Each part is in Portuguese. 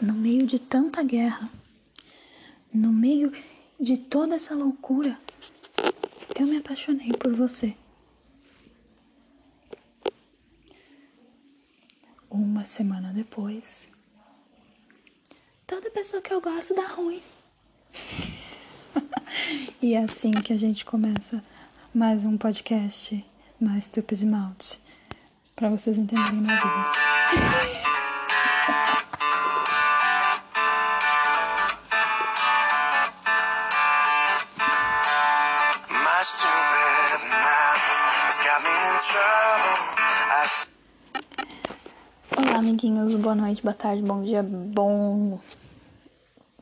no meio de tanta guerra, no meio de toda essa loucura, eu me apaixonei por você. Uma semana depois, toda pessoa que eu gosto dá ruim. e é assim que a gente começa mais um podcast mais Stupid Mouth. Pra vocês entenderem minha vida. Boa noite, boa tarde, bom dia, bom.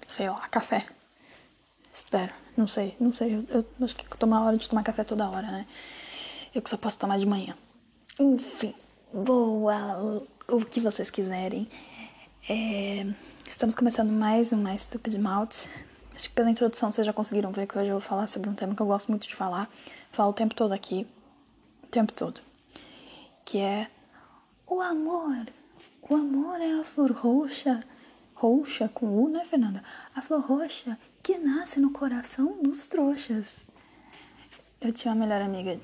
Sei lá, café. Espero. Não sei, não sei. Eu, eu acho que tomar hora de tomar café toda hora, né? Eu que só posso tomar de manhã. Enfim, boa. O que vocês quiserem. É, estamos começando mais um Mais Stupid Mouth. Acho que pela introdução vocês já conseguiram ver que hoje eu vou falar sobre um tema que eu gosto muito de falar. Falo o tempo todo aqui. O tempo todo. Que é o amor. O amor é a flor roxa. Roxa com U, né, Fernanda? A flor roxa que nasce no coração dos trouxas. Eu tinha uma melhor amiga.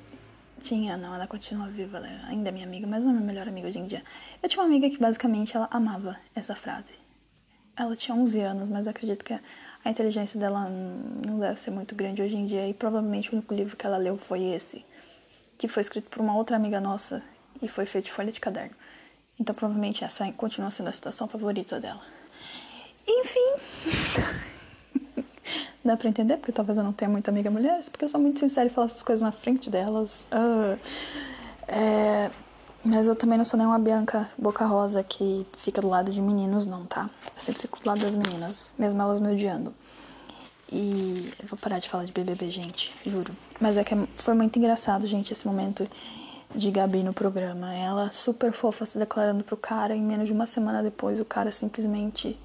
Tinha, não, ela continua viva, ela ainda é minha amiga, mas não é minha melhor amiga hoje em dia. Eu tinha uma amiga que basicamente ela amava essa frase. Ela tinha 11 anos, mas acredito que a inteligência dela não deve ser muito grande hoje em dia. E provavelmente o único livro que ela leu foi esse, que foi escrito por uma outra amiga nossa e foi feito de folha de caderno. Então provavelmente essa continua sendo a citação favorita dela. Enfim. Dá pra entender? Porque talvez eu não tenha muita amiga mulheres, porque eu sou muito sincera e falo essas coisas na frente delas. Ah, é, Mas eu também não sou nenhuma Bianca Boca Rosa que fica do lado de meninos, não, tá? Eu sempre fico do lado das meninas, mesmo elas me odiando. E eu vou parar de falar de BBB, gente, juro. Mas é que foi muito engraçado, gente, esse momento de Gabi no programa. Ela super fofa se declarando pro cara e menos de uma semana depois o cara simplesmente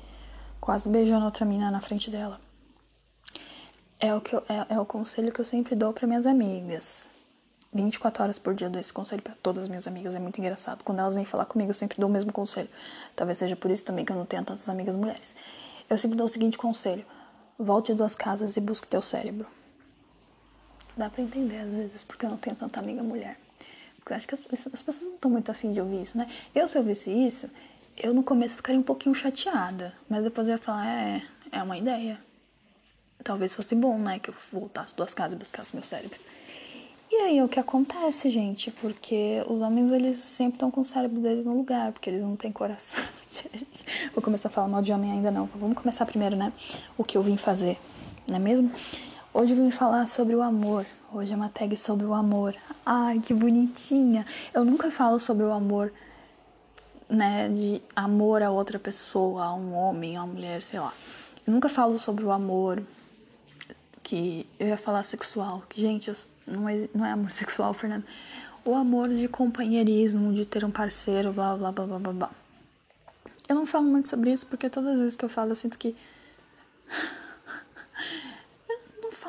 quase beijando outra mina na frente dela. É o, que eu- é, é o conselho que eu sempre dou para minhas amigas. 24 horas por dia eu dou esse conselho para todas as minhas amigas. É muito engraçado. Quando elas vêm falar comigo, eu sempre dou o mesmo conselho. Talvez seja por isso também que eu não tenho tantas amigas mulheres. Eu sempre dou o seguinte conselho: volte duas casas e busque teu cérebro. Dá pra entender às vezes porque eu não tenho tanta amiga mulher. Acho que as, pessoas- as pessoas não estão muito afim de ouvir isso, né? Eu, se eu ouvisse isso, eu no começo ficaria um pouquinho chateada. Mas depois eu ia falar: é, é uma ideia. Talvez fosse bom, né? Que eu voltasse duas casas e buscasse meu cérebro. E aí, o que acontece, gente? Porque os homens, eles sempre estão com o cérebro deles no lugar, porque eles não têm coração. Vou começar a falar mal de homem ainda não. Vamos começar primeiro, né? O que eu vim fazer, não é mesmo? Hoje eu vim falar sobre o amor. Hoje é uma tag sobre o amor. Ai, que bonitinha. Eu nunca falo sobre o amor, né? De amor a outra pessoa, a um homem, a uma mulher, sei lá. Eu nunca falo sobre o amor que eu ia falar sexual, que gente, eu- não é, não é amor sexual, Fernando. O amor de companheirismo, de ter um parceiro, blá blá blá blá blá blá. Eu não falo muito sobre isso porque todas as vezes que eu falo eu sinto que.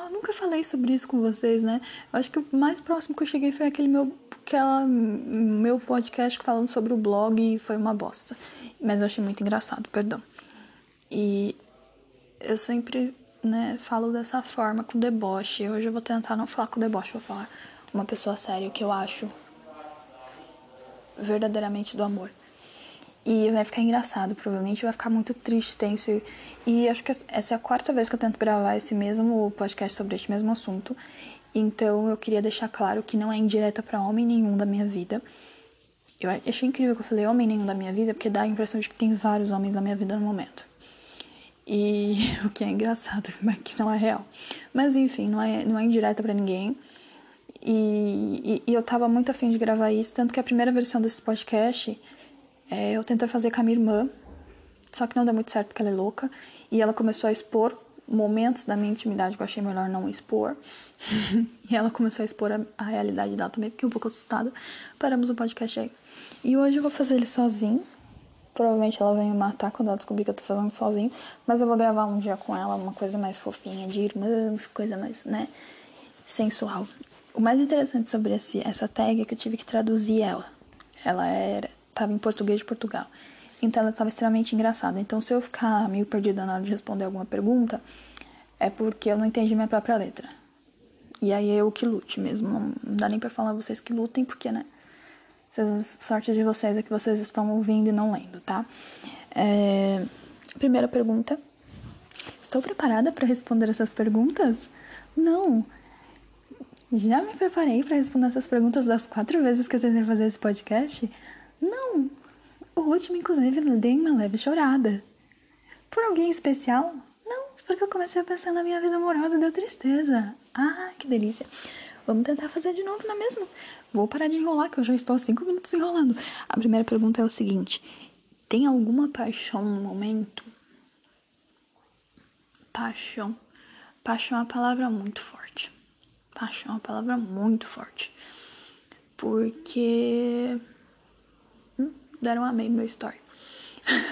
Eu falo, nunca falei sobre isso com vocês, né? Eu acho que o mais próximo que eu cheguei foi aquele meu, aquela, meu podcast falando sobre o blog e foi uma bosta. Mas eu achei muito engraçado, perdão. E eu sempre, né, falo dessa forma, com deboche. Hoje eu vou tentar não falar com deboche, vou falar uma pessoa séria, o que eu acho verdadeiramente do amor. E vai ficar engraçado, provavelmente vai ficar muito triste, tenso. E, acho que essa é a quarta vez que eu tento gravar esse mesmo podcast sobre este mesmo assunto. Então eu queria deixar claro que não é indireta pra homem nenhum da minha vida. Eu achei incrível que eu falei homem nenhum da minha vida, porque dá a impressão de que tem vários homens na minha vida no momento. E o que é engraçado, mas que não é real. Mas enfim, não é, não é indireta pra ninguém. E, e, e eu tava muito afim de gravar isso, tanto que a primeira versão desse podcast é, eu tentei fazer com a minha irmã, só que não deu muito certo porque ela é louca. E ela começou a expor momentos da minha intimidade que eu achei melhor não expor. e ela começou a expor a, a realidade dela também, fiquei um pouco assustada. Paramos o podcast aí. E hoje eu vou fazer ele sozinho. Provavelmente ela vai me matar quando ela descobrir que eu tô fazendo sozinho. Mas eu vou gravar um dia com ela, uma coisa mais fofinha, de irmãs, coisa mais, né, sensual. O mais interessante sobre esse, essa tag é que eu tive que traduzir ela. Ela era, tava em português de Portugal. Então ela estava extremamente engraçada. Então se eu ficar meio perdida na hora de responder alguma pergunta, é porque eu não entendi minha própria letra. E aí eu que lute mesmo. Não dá nem pra falar vocês que lutem, porque, né? sorte de vocês é que vocês estão ouvindo e não lendo, tá? É, primeira pergunta. Estou preparada para responder essas perguntas? Não. Já me preparei para responder essas perguntas das quatro vezes que eu tentei fazer esse podcast? Não. O último, inclusive, dei uma leve chorada. Por alguém especial? Não, porque eu comecei a pensar na minha vida amorosa e deu tristeza. Ah, que delícia. Vamos tentar fazer de novo, não é mesmo? Vou parar de enrolar, que eu já estou há cinco minutos enrolando. A primeira pergunta é o seguinte: tem alguma paixão no momento? Paixão. Paixão é uma palavra muito forte. Paixão é uma palavra muito forte. Porque. Deram amei meu story.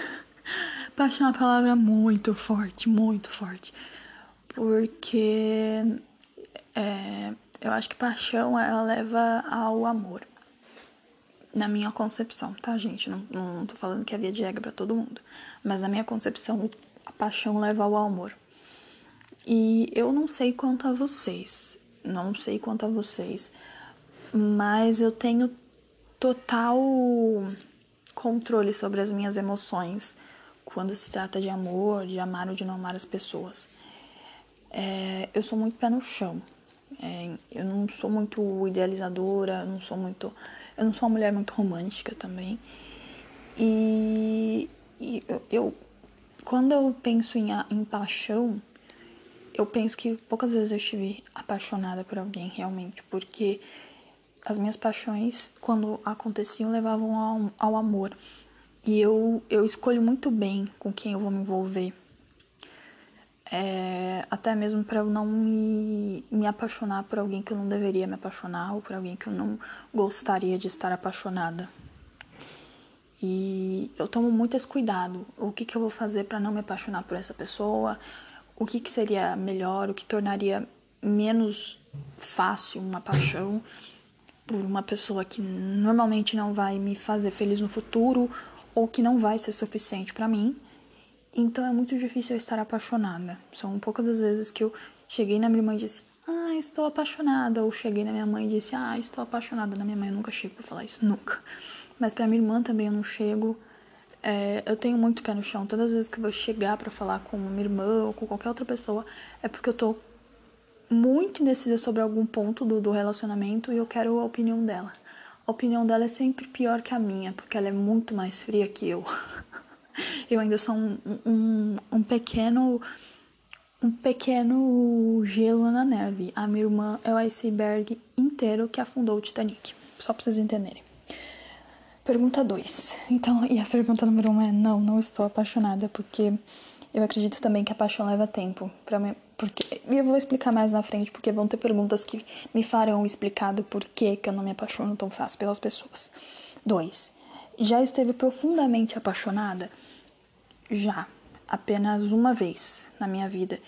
Paixão é uma palavra muito forte, muito forte. Porque é, eu acho que paixão ela leva ao amor. Na minha concepção, tá, gente? Não, não tô falando que é de regra pra todo mundo. Mas na minha concepção, a paixão leva ao amor. E eu não sei quanto a vocês. Não sei quanto a vocês. Mas eu tenho total controle sobre as minhas emoções quando se trata de amor, de amar ou de não amar as pessoas. É, eu sou muito pé no chão. É, eu não sou muito idealizadora, não sou muito. Eu não sou uma mulher muito romântica também. E, e eu, eu, quando eu penso em, em paixão, eu penso que poucas vezes eu estive apaixonada por alguém realmente, porque as minhas paixões, quando aconteciam, levavam ao, ao amor. E eu, eu escolho muito bem com quem eu vou me envolver. É, até mesmo para eu não me, me apaixonar por alguém que eu não deveria me apaixonar ou por alguém que eu não gostaria de estar apaixonada. E eu tomo muito esse cuidado. O que, que eu vou fazer para não me apaixonar por essa pessoa? O que, que seria melhor? O que tornaria menos fácil uma paixão por uma pessoa que normalmente não vai me fazer feliz no futuro ou que não vai ser suficiente para mim. Então é muito difícil eu estar apaixonada. São poucas as vezes que eu cheguei na minha mãe e disse: "Ah, estou apaixonada", ou cheguei na minha mãe e disse: "Ah, estou apaixonada". Na minha mãe eu nunca chego para falar isso, nunca. Mas para minha irmã também eu não chego. É, eu tenho muito pé no chão. Todas as vezes que eu vou chegar para falar com minha irmã ou com qualquer outra pessoa, é porque eu tô muito indecisa sobre algum ponto do, do relacionamento e eu quero a opinião dela a opinião dela é sempre pior que a minha, porque ela é muito mais fria que eu. eu ainda sou um, um, um pequeno um pequeno gelo na neve. A minha irmã é o iceberg inteiro que afundou o Titanic. Só pra vocês entenderem. Pergunta 2. Então, e a pergunta número 1 um é: não, não estou apaixonada, porque eu acredito também que a paixão leva tempo. Porque, e eu vou explicar mais na frente, porque vão ter perguntas que me farão explicar do porquê que eu não me apaixono tão fácil pelas pessoas. 2. Já esteve profundamente apaixonada? Já. Apenas uma vez na minha vida.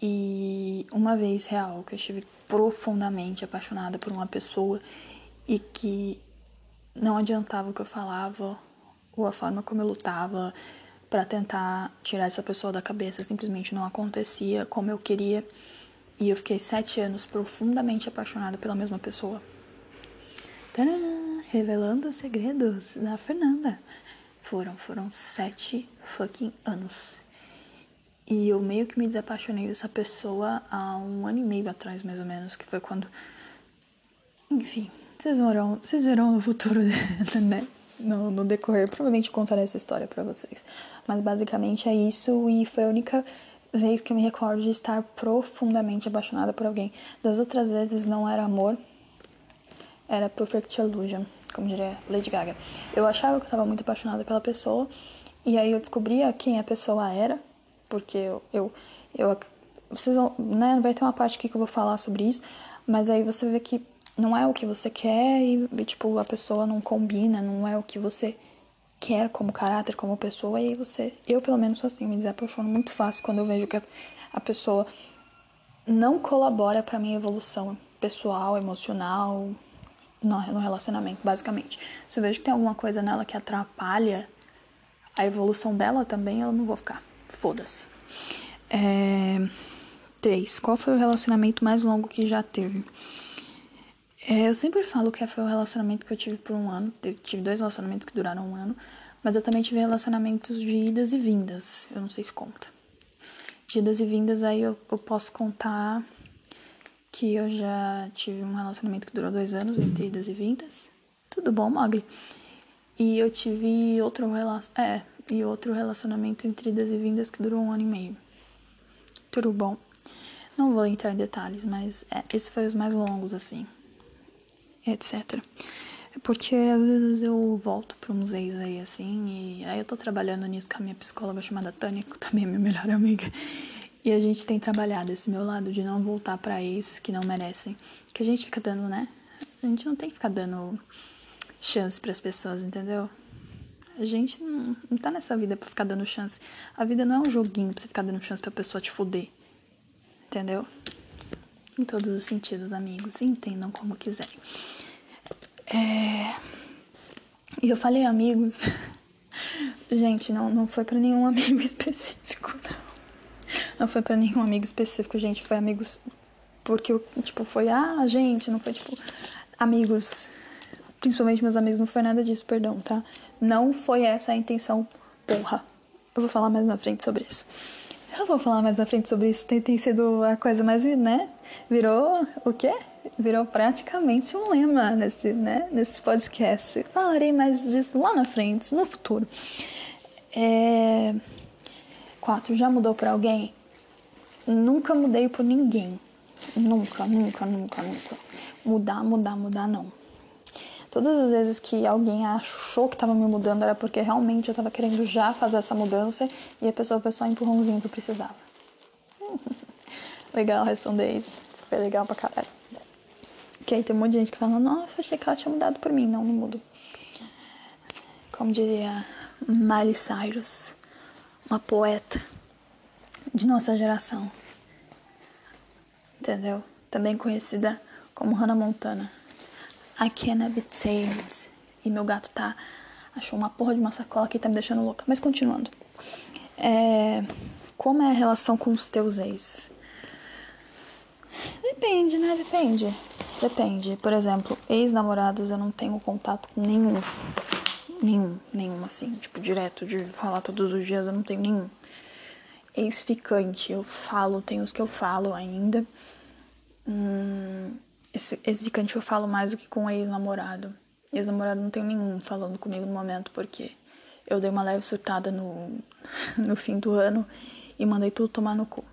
E uma vez real que eu estive profundamente apaixonada por uma pessoa e que não adiantava o que eu falava ou a forma como eu lutava, para tentar tirar essa pessoa da cabeça. Simplesmente não acontecia como eu queria. E eu fiquei sete anos profundamente apaixonada pela mesma pessoa. Tadã! Revelando os segredos da Fernanda. Foram, foram sete fucking anos. E eu meio que me desapaixonei dessa pessoa há um ano e meio atrás, mais ou menos, que foi quando. Enfim, vocês verão, vocês verão no futuro, né? No, no decorrer. Provavelmente contarei essa história para vocês. Mas basicamente é isso e foi a única vez que eu me recordo de estar profundamente apaixonada por alguém. Das outras vezes não era amor, era perfect illusion, como diria Lady Gaga. Eu achava que eu estava muito apaixonada pela pessoa e aí eu descobria quem a pessoa era, porque eu, eu, eu vocês vão, né, vai ter uma parte aqui que eu vou falar sobre isso, mas aí você vê que não é o que você quer e, e, tipo, a pessoa não combina, não é o que você quer como caráter, como pessoa, e aí você, eu pelo menos sou assim, me desapaixono muito fácil quando eu vejo que a, a pessoa não colabora para minha evolução pessoal, emocional, no, no relacionamento, basicamente. Se eu vejo que tem alguma coisa nela que atrapalha a evolução dela também, eu não vou ficar. Foda-se. É... 3. Qual foi o relacionamento mais longo que já teve? É, eu sempre falo que foi o relacionamento que eu tive por um ano. Eu tive dois relacionamentos que duraram um ano. Mas eu também tive relacionamentos de idas e vindas. Eu não sei se conta. De idas e vindas, aí eu, eu posso contar que eu já tive um relacionamento que durou dois anos, entre idas e vindas. Tudo bom, Mogli? E eu tive outro, é, e outro relacionamento entre idas e vindas que durou um ano e meio. Tudo bom. Não vou entrar em detalhes, mas é, foi os mais longos, assim etc. Porque às vezes eu volto para ex aí assim, e aí eu tô trabalhando nisso com a minha psicóloga chamada Tânia, que também é minha melhor amiga. E a gente tem trabalhado esse meu lado de não voltar para ex que não merecem. Que a gente fica dando, né? A gente não tem que ficar dando chance para as pessoas, entendeu? A gente não, não tá nessa vida pra ficar dando chance. A vida não é um joguinho pra você ficar dando chance pra pessoa te fuder. Entendeu? Em todos os sentidos, amigos. Entendam como quiserem. É... E eu falei amigos. gente, não, não foi para nenhum amigo específico, não. Não foi para nenhum amigo específico, gente. Foi amigos. Porque, tipo, foi, ah, gente, não foi tipo amigos. Principalmente meus amigos, não foi nada disso, perdão, tá? Não foi essa a intenção, porra. Eu vou falar mais na frente sobre isso. Eu vou falar mais na frente sobre isso. Tem, tem sido a coisa mais, né? Virou o quê? Virou praticamente um lema nesse, né? nesse podcast. Falarei mais disso lá na frente, no futuro. É... Quatro, já mudou por alguém? Nunca mudei por ninguém. Nunca, nunca, nunca, nunca. Mudar, mudar, mudar, não. Todas as vezes que alguém achou que estava me mudando era porque realmente eu estava querendo já fazer essa mudança e a pessoa foi só empurrãozinho que eu precisava. legal responder isso. Foi legal pra caralho. Que aí tem um monte de gente que fala, nossa, achei que ela tinha mudado por mim. Não, não mudo. Como diria Miley Cyrus, uma poeta de nossa geração. Entendeu? Também conhecida como Hannah Montana. I cannot be tamed. E meu gato tá. Achou uma porra de uma sacola que tá me deixando louca. Mas continuando. É, como é a relação com os teus ex? Depende, né? Depende. Depende. Por exemplo, ex-namorados eu não tenho contato com nenhum. Nenhum, nenhum, assim. Tipo, direto de falar todos os dias eu não tenho nenhum. Ex-ficante, eu falo, tem os que eu falo ainda. Hum, Ex-ficante eu falo mais do que com ex-namorado. Ex-namorado não tenho nenhum falando comigo no momento, porque eu dei uma leve surtada no, no fim do ano e mandei tudo tomar no cu.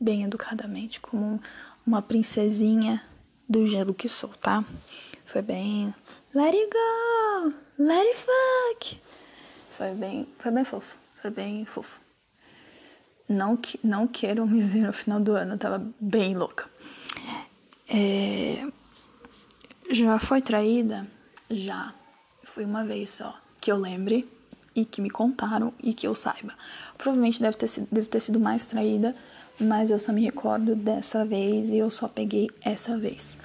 Bem educadamente, como uma princesinha do gelo que sou, tá? Foi bem. Let it go! Let it fuck! Foi bem. Foi bem fofo. Foi bem fofo. Não, que, não quero me ver no final do ano, eu tava bem louca. É... Já foi traída? Já. Foi uma vez só. Que eu lembre e que me contaram e que eu saiba. Provavelmente deve ter sido, deve ter sido mais traída, mas eu só me recordo dessa vez e eu só peguei essa vez.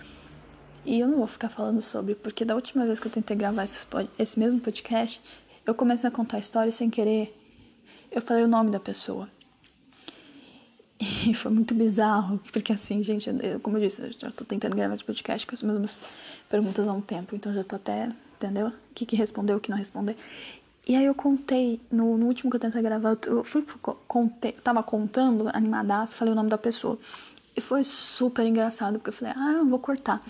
E eu não vou ficar falando sobre, porque da última vez que eu tentei gravar esse, esse mesmo podcast, eu comecei a contar a história sem querer. Eu falei o nome da pessoa. E foi muito bizarro, porque assim, gente, eu, como eu disse, eu já tô tentando gravar de podcast com as mesmas perguntas há um tempo, então já tô até, entendeu? O que, que respondeu, o que não respondeu. E aí eu contei, no, no último que eu tentei gravar, eu fui, contei, tava contando, animadaço, falei o nome da pessoa. E foi super engraçado, porque eu falei, ah, eu vou cortar.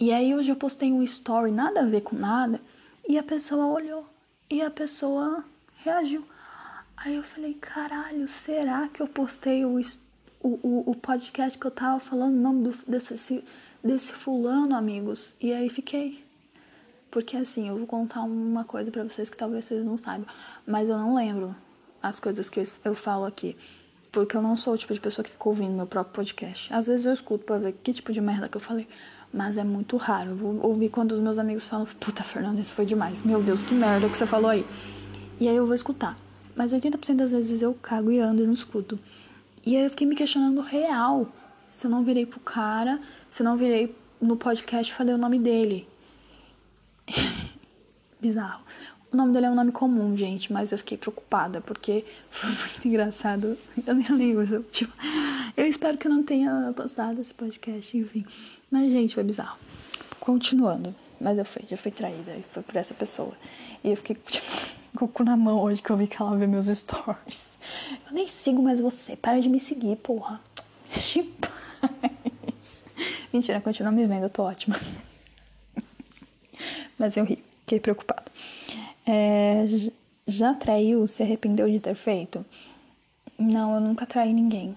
E aí hoje eu postei um story, nada a ver com nada, e a pessoa olhou, e a pessoa reagiu. Aí eu falei, caralho, será que eu postei o, o, o, podcast que eu tava falando o nome do, desse, desse fulano, amigos? E aí fiquei. Porque assim, eu vou contar uma coisa para vocês que talvez vocês não saibam, mas eu não lembro as coisas que eu, eu falo aqui. Porque eu não sou o tipo de pessoa que fica ouvindo meu próprio podcast. Às vezes eu escuto pra ver que tipo de merda que eu falei. Mas é muito raro. Eu vou ouvir quando os meus amigos falam, puta, Fernanda, isso foi demais. Meu Deus, que merda que você falou aí. E aí eu vou escutar. Mas 80% das vezes eu cago e ando e não escuto. E aí eu fiquei me questionando real. Se eu não virei pro cara, se eu não virei no podcast e falei o nome dele. Bizarro. O nome dele é um nome comum, gente, mas eu fiquei preocupada porque foi muito engraçado. Eu nem lembro, tipo, eu espero que eu não tenha postado esse podcast, enfim. Mas, gente, foi bizarro. Continuando, mas eu fui, já fui traída, foi por essa pessoa. E eu fiquei, tipo, com o cu na mão hoje que eu vi que ela vê meus stories. Eu nem sigo mais você, para de me seguir, porra. Mentira, continua me vendo, eu tô ótima. Mas eu ri, fiquei preocupado. É, já traiu, se arrependeu de ter feito? Não, eu nunca traí ninguém.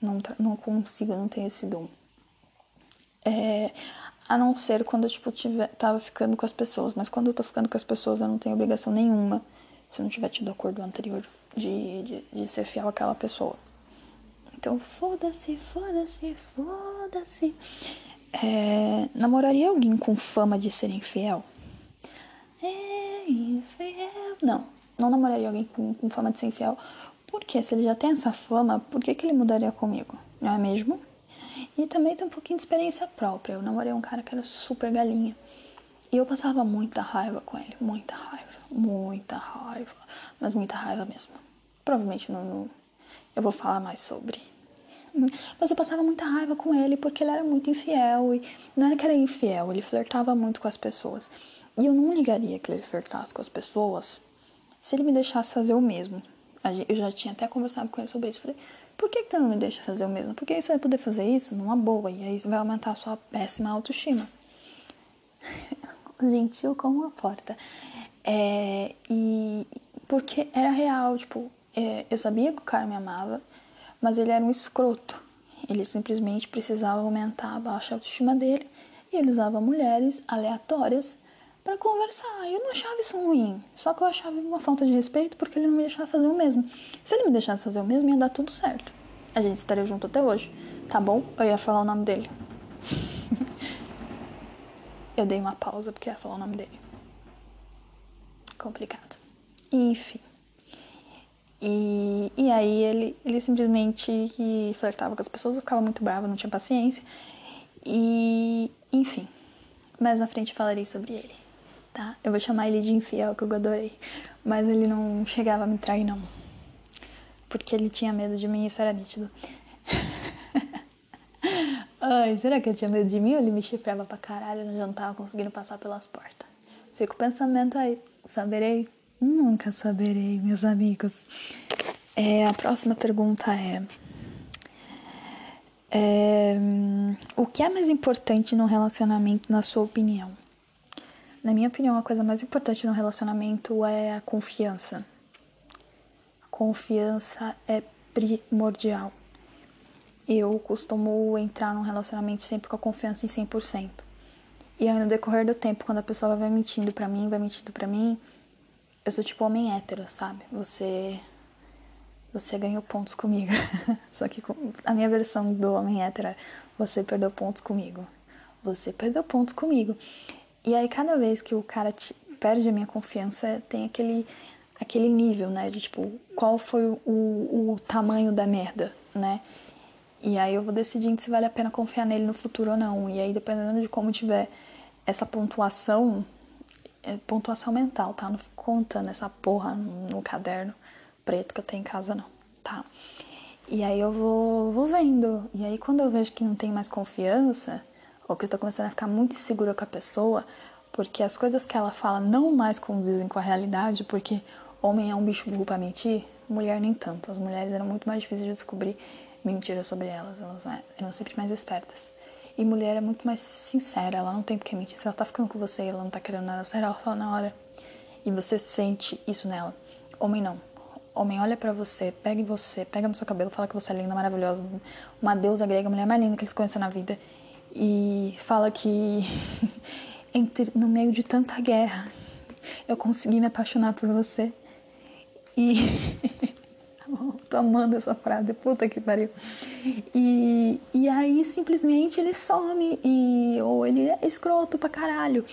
Não, não consigo, não tenho esse dom. É, a não ser quando eu, tipo, tiver, tava ficando com as pessoas. Mas quando eu tô ficando com as pessoas, eu não tenho obrigação nenhuma. Se eu não tiver tido acordo anterior de, de, de ser fiel àquela pessoa. Então, foda-se, foda-se, foda-se. É, namoraria alguém com fama de ser infiel? É infiel. Não, não namoraria alguém com, com fama de ser infiel. Porque se ele já tem essa fama, por que, que ele mudaria comigo? Não é mesmo? E também tem um pouquinho de experiência própria. Eu namorei um cara que era super galinha. E eu passava muita raiva com ele. Muita raiva. Muita raiva. Mas muita raiva mesmo. Provavelmente não, não eu vou falar mais sobre. Mas eu passava muita raiva com ele porque ele era muito infiel. E não era que era infiel, ele flertava muito com as pessoas. E eu não ligaria que ele flertasse com as pessoas se ele me deixasse fazer o mesmo. Eu já tinha até conversado com ele sobre isso. Falei, por que, que tu não me deixa fazer o mesmo? Porque aí você vai poder fazer isso numa boa. E aí vai aumentar a sua péssima autoestima. Gentil como uma porta. É, e porque era real, tipo, é, eu sabia que o cara me amava mas ele era um escroto. Ele simplesmente precisava aumentar a baixa autoestima dele e ele usava mulheres aleatórias para conversar. Eu não achava isso ruim, só que eu achava uma falta de respeito porque ele não me deixava fazer o mesmo. Se ele me deixasse fazer o mesmo, ia dar tudo certo. A gente estaria junto até hoje, tá bom? Eu ia falar o nome dele. eu dei uma pausa porque ia falar o nome dele. Complicado. Enfim. E, e aí ele, ele simplesmente flertava com as pessoas, eu ficava muito brava, não tinha paciência. E, enfim. Mais na frente falarei sobre ele, tá? Eu vou chamar ele de infiel, que eu adorei. Mas ele não chegava a me trair, não. Porque ele tinha medo de mim, isso era nítido. Ai, será que ele tinha medo de mim ou ele me chifrava pra caralho e não tava conseguindo passar pelas portas? Fico pensamento aí, saberei. Nunca saberei, meus amigos. É, a próxima pergunta é, é: O que é mais importante no relacionamento, na sua opinião? Na minha opinião, a coisa mais importante no relacionamento é a confiança. A confiança é primordial. Eu costumo entrar num relacionamento sempre com a confiança em 100%. E aí, no decorrer do tempo, quando a pessoa vai mentindo pra mim, vai mentindo pra mim, eu sou tipo homem hétero, sabe? Você você ganhou pontos comigo. Só que a minha versão do homem hétero é você perdeu pontos comigo. Você perdeu pontos comigo. E aí cada vez que o cara te, perde a minha confiança, tem aquele aquele nível, né, de tipo, qual foi o, o tamanho da merda, né? E aí eu vou decidindo se vale a pena confiar nele no futuro ou não. E aí dependendo de como tiver essa pontuação, é pontuação mental, tá? Não fico contando essa porra no caderno preto que eu tenho em casa, não, tá? E aí eu vou, vou vendo. E aí quando eu vejo que não tem mais confiança, ou que eu tô começando a ficar muito insegura com a pessoa, porque as coisas que ela fala não mais condizem com a realidade, porque homem é um bicho burro pra mentir, mulher nem tanto. As mulheres eram muito mais difíceis de descobrir mentiras sobre elas, elas eram sempre mais espertas. E mulher é muito mais sincera, ela não tem porque mentir. Se ela tá ficando com você e ela não tá querendo nada sério, ela fala na hora. E você sente isso nela. Homem não. Homem olha para você, pega em você, pega no seu cabelo, fala que você é linda, maravilhosa, uma deusa grega, a mulher mais linda que eles conhecem na vida. E fala que entre, no meio de tanta guerra eu consegui me apaixonar por você. E tô amando essa frase, puta que pariu. E, e aí simplesmente ele some, e, ou ele é escroto pra caralho.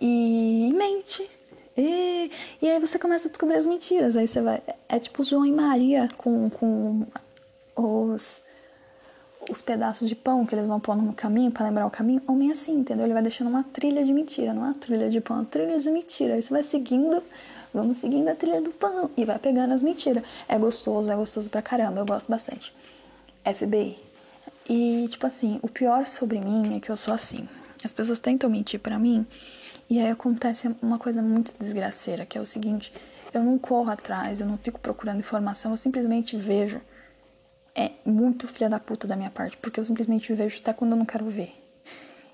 E, e mente. E, e aí você começa a descobrir as mentiras. Aí você vai. É tipo João e Maria com, com os, os pedaços de pão que eles vão pôr no caminho para lembrar o caminho. Homem é assim, entendeu? Ele vai deixando uma trilha de mentira, não é uma trilha de pão, é uma trilha de mentira. Aí você vai seguindo, vamos seguindo a trilha do pão e vai pegando as mentiras. É gostoso, é gostoso pra caramba, eu gosto bastante. FBI. E, tipo assim, o pior sobre mim é que eu sou assim. As pessoas tentam mentir para mim e aí acontece uma coisa muito desgraceira, que é o seguinte: eu não corro atrás, eu não fico procurando informação, eu simplesmente vejo. É muito filha da puta da minha parte, porque eu simplesmente vejo até quando eu não quero ver.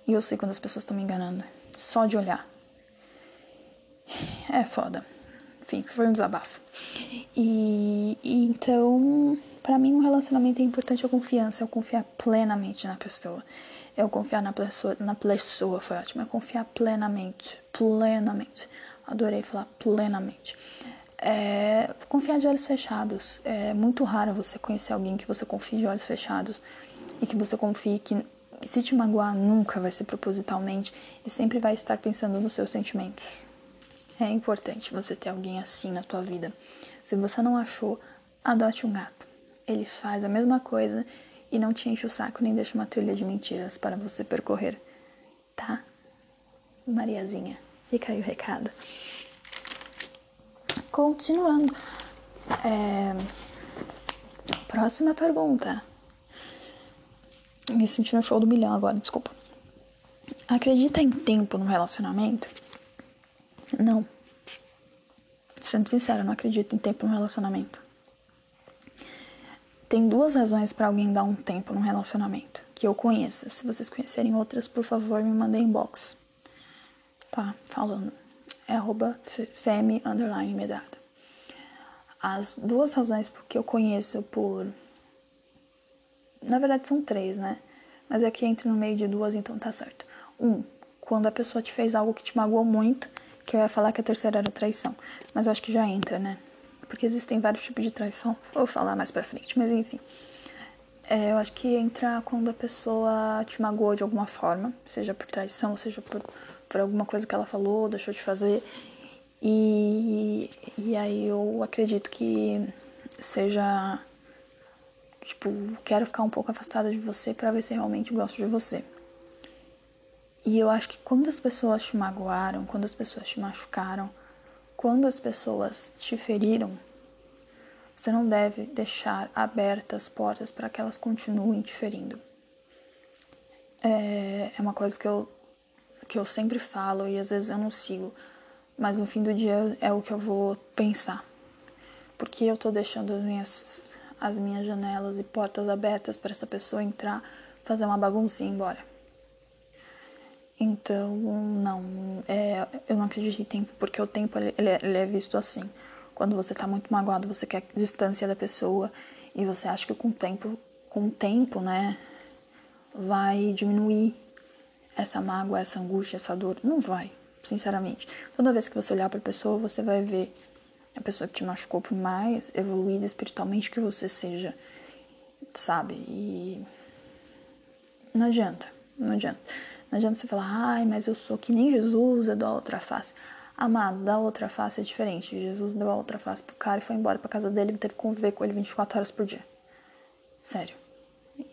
E eu sei quando as pessoas estão me enganando, só de olhar. É foda. Enfim, foi um desabafo. E, e então, para mim, um relacionamento é importante a confiança, eu confiar plenamente na pessoa. Eu confiar na pessoa, na pessoa foi ótimo. É confiar plenamente, plenamente. Adorei falar plenamente. É, confiar de olhos fechados. É muito raro você conhecer alguém que você confie de olhos fechados e que você confie que se te magoar nunca vai ser propositalmente e sempre vai estar pensando nos seus sentimentos. É importante você ter alguém assim na tua vida. Se você não achou, adote um gato. Ele faz a mesma coisa e não te enche o saco nem deixa uma trilha de mentiras para você percorrer, tá? Mariazinha, fica aí o recado. Continuando. É... Próxima pergunta. Me senti no show do milhão agora, desculpa. Acredita em tempo no relacionamento? Não. Sendo sincera, não acredito em tempo no relacionamento. Tem duas razões para alguém dar um tempo num relacionamento que eu conheça. Se vocês conhecerem outras, por favor, me mandem inbox. Tá? Falando. É arroba femi underline. As duas razões porque eu conheço por. Na verdade são três, né? Mas é que entra no meio de duas, então tá certo. Um, quando a pessoa te fez algo que te magoou muito, que eu ia falar que a terceira era traição. Mas eu acho que já entra, né? porque existem vários tipos de traição. Vou falar mais pra frente, mas enfim. É, eu acho que entra quando a pessoa te magoou de alguma forma, seja por traição, seja por, por alguma coisa que ela falou, deixou de fazer. E, e aí eu acredito que seja. Tipo, quero ficar um pouco afastada de você para ver se realmente gosto de você. E eu acho que quando as pessoas te magoaram, quando as pessoas te machucaram, quando as pessoas te feriram, você não deve deixar abertas portas para que elas continuem te ferindo. É, é uma coisa que eu, que eu sempre falo e às vezes eu não sigo, mas no fim do dia é o que eu vou pensar. Porque eu tô deixando as minhas, as minhas janelas e portas abertas para essa pessoa entrar, fazer uma bagunça e ir embora. Então, não, é, eu não acredito em tempo, porque o tempo ele, ele, é visto assim. Quando você tá muito magoado, você quer distância da pessoa e você acha que com o tempo, com o tempo, né, vai diminuir essa mágoa, essa angústia, essa dor. Não vai, sinceramente. Toda vez que você olhar para a pessoa, você vai ver a pessoa que te machucou por mais evoluída espiritualmente que você seja, sabe? E não adianta, não adianta. Não adianta você falar, ai, mas eu sou que nem Jesus, eu dou a outra face. Amado, da outra face é diferente. Jesus deu a outra face pro cara e foi embora pra casa dele e teve que conviver com ele 24 horas por dia. Sério.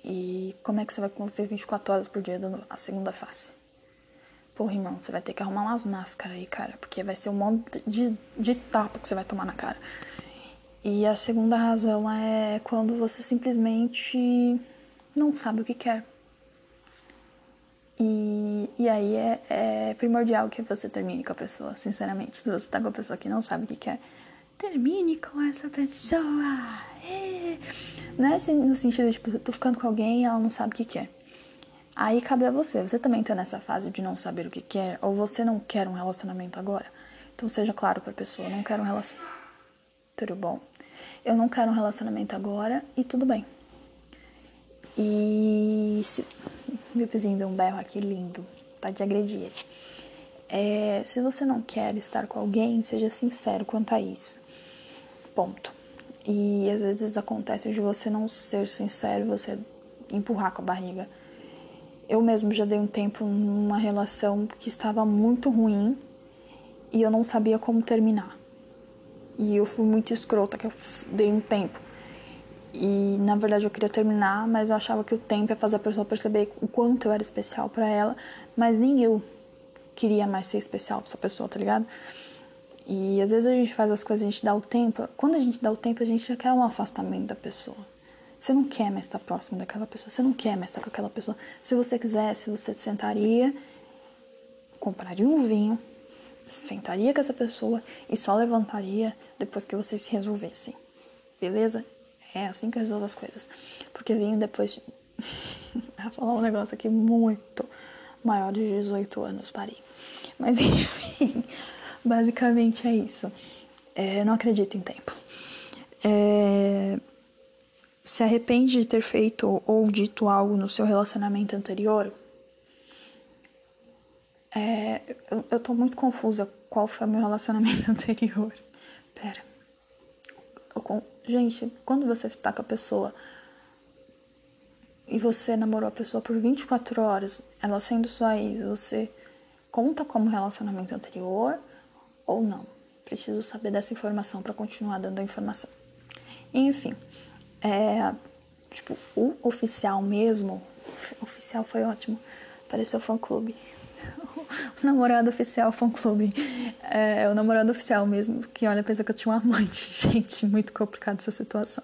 E como é que você vai conviver 24 horas por dia dando a segunda face? Porra, irmão, você vai ter que arrumar umas máscaras aí, cara, porque vai ser um monte de, de tapa que você vai tomar na cara. E a segunda razão é quando você simplesmente não sabe o que quer. E, e aí é, é primordial que você termine com a pessoa, sinceramente. Se você tá com a pessoa que não sabe o que quer, termine com essa pessoa. É. Não é assim, no sentido de, tipo, eu tô ficando com alguém e ela não sabe o que quer. Aí cabe a você. Você também tá nessa fase de não saber o que quer, ou você não quer um relacionamento agora. Então seja claro pra pessoa, não quero um relacionamento. Tudo bom. Eu não quero um relacionamento agora e tudo bem. E se, meu vizinho deu um berro aqui lindo, tá de agredir. É, se você não quer estar com alguém, seja sincero quanto a isso. Ponto. E às vezes acontece de você não ser sincero, você empurrar com a barriga. Eu mesmo já dei um tempo numa relação que estava muito ruim e eu não sabia como terminar. E eu fui muito escrota, que eu dei um tempo. E na verdade eu queria terminar, mas eu achava que o tempo ia fazer a pessoa perceber o quanto eu era especial para ela, mas nem eu queria mais ser especial pra essa pessoa, tá ligado? E às vezes a gente faz as coisas, a gente dá o tempo. Quando a gente dá o tempo, a gente já quer um afastamento da pessoa. Você não quer mais estar próximo daquela pessoa, você não quer mais estar com aquela pessoa. Se você quisesse, você sentaria, compraria um vinho, sentaria com essa pessoa e só levantaria depois que vocês se resolvessem. Beleza? É assim que eu resolvo as coisas. Porque vinho depois. Vou falar um negócio aqui muito maior de 18 anos, parei. Mas enfim, basicamente é isso. É, não acredito em tempo. É, se arrepende de ter feito ou dito algo no seu relacionamento anterior? É, eu, eu tô muito confusa qual foi meu relacionamento anterior. Pera. Gente, quando você tá com a pessoa e você namorou a pessoa por 24 horas, ela sendo sua ex, você conta como relacionamento anterior ou não? Preciso saber dessa informação para continuar dando a informação. Enfim, é, tipo, o oficial mesmo, oficial foi ótimo, pareceu fã clube. o namorado oficial fã clube. É, o namorado oficial mesmo, que olha, pensa que eu tinha um amante. Gente, muito complicado essa situação.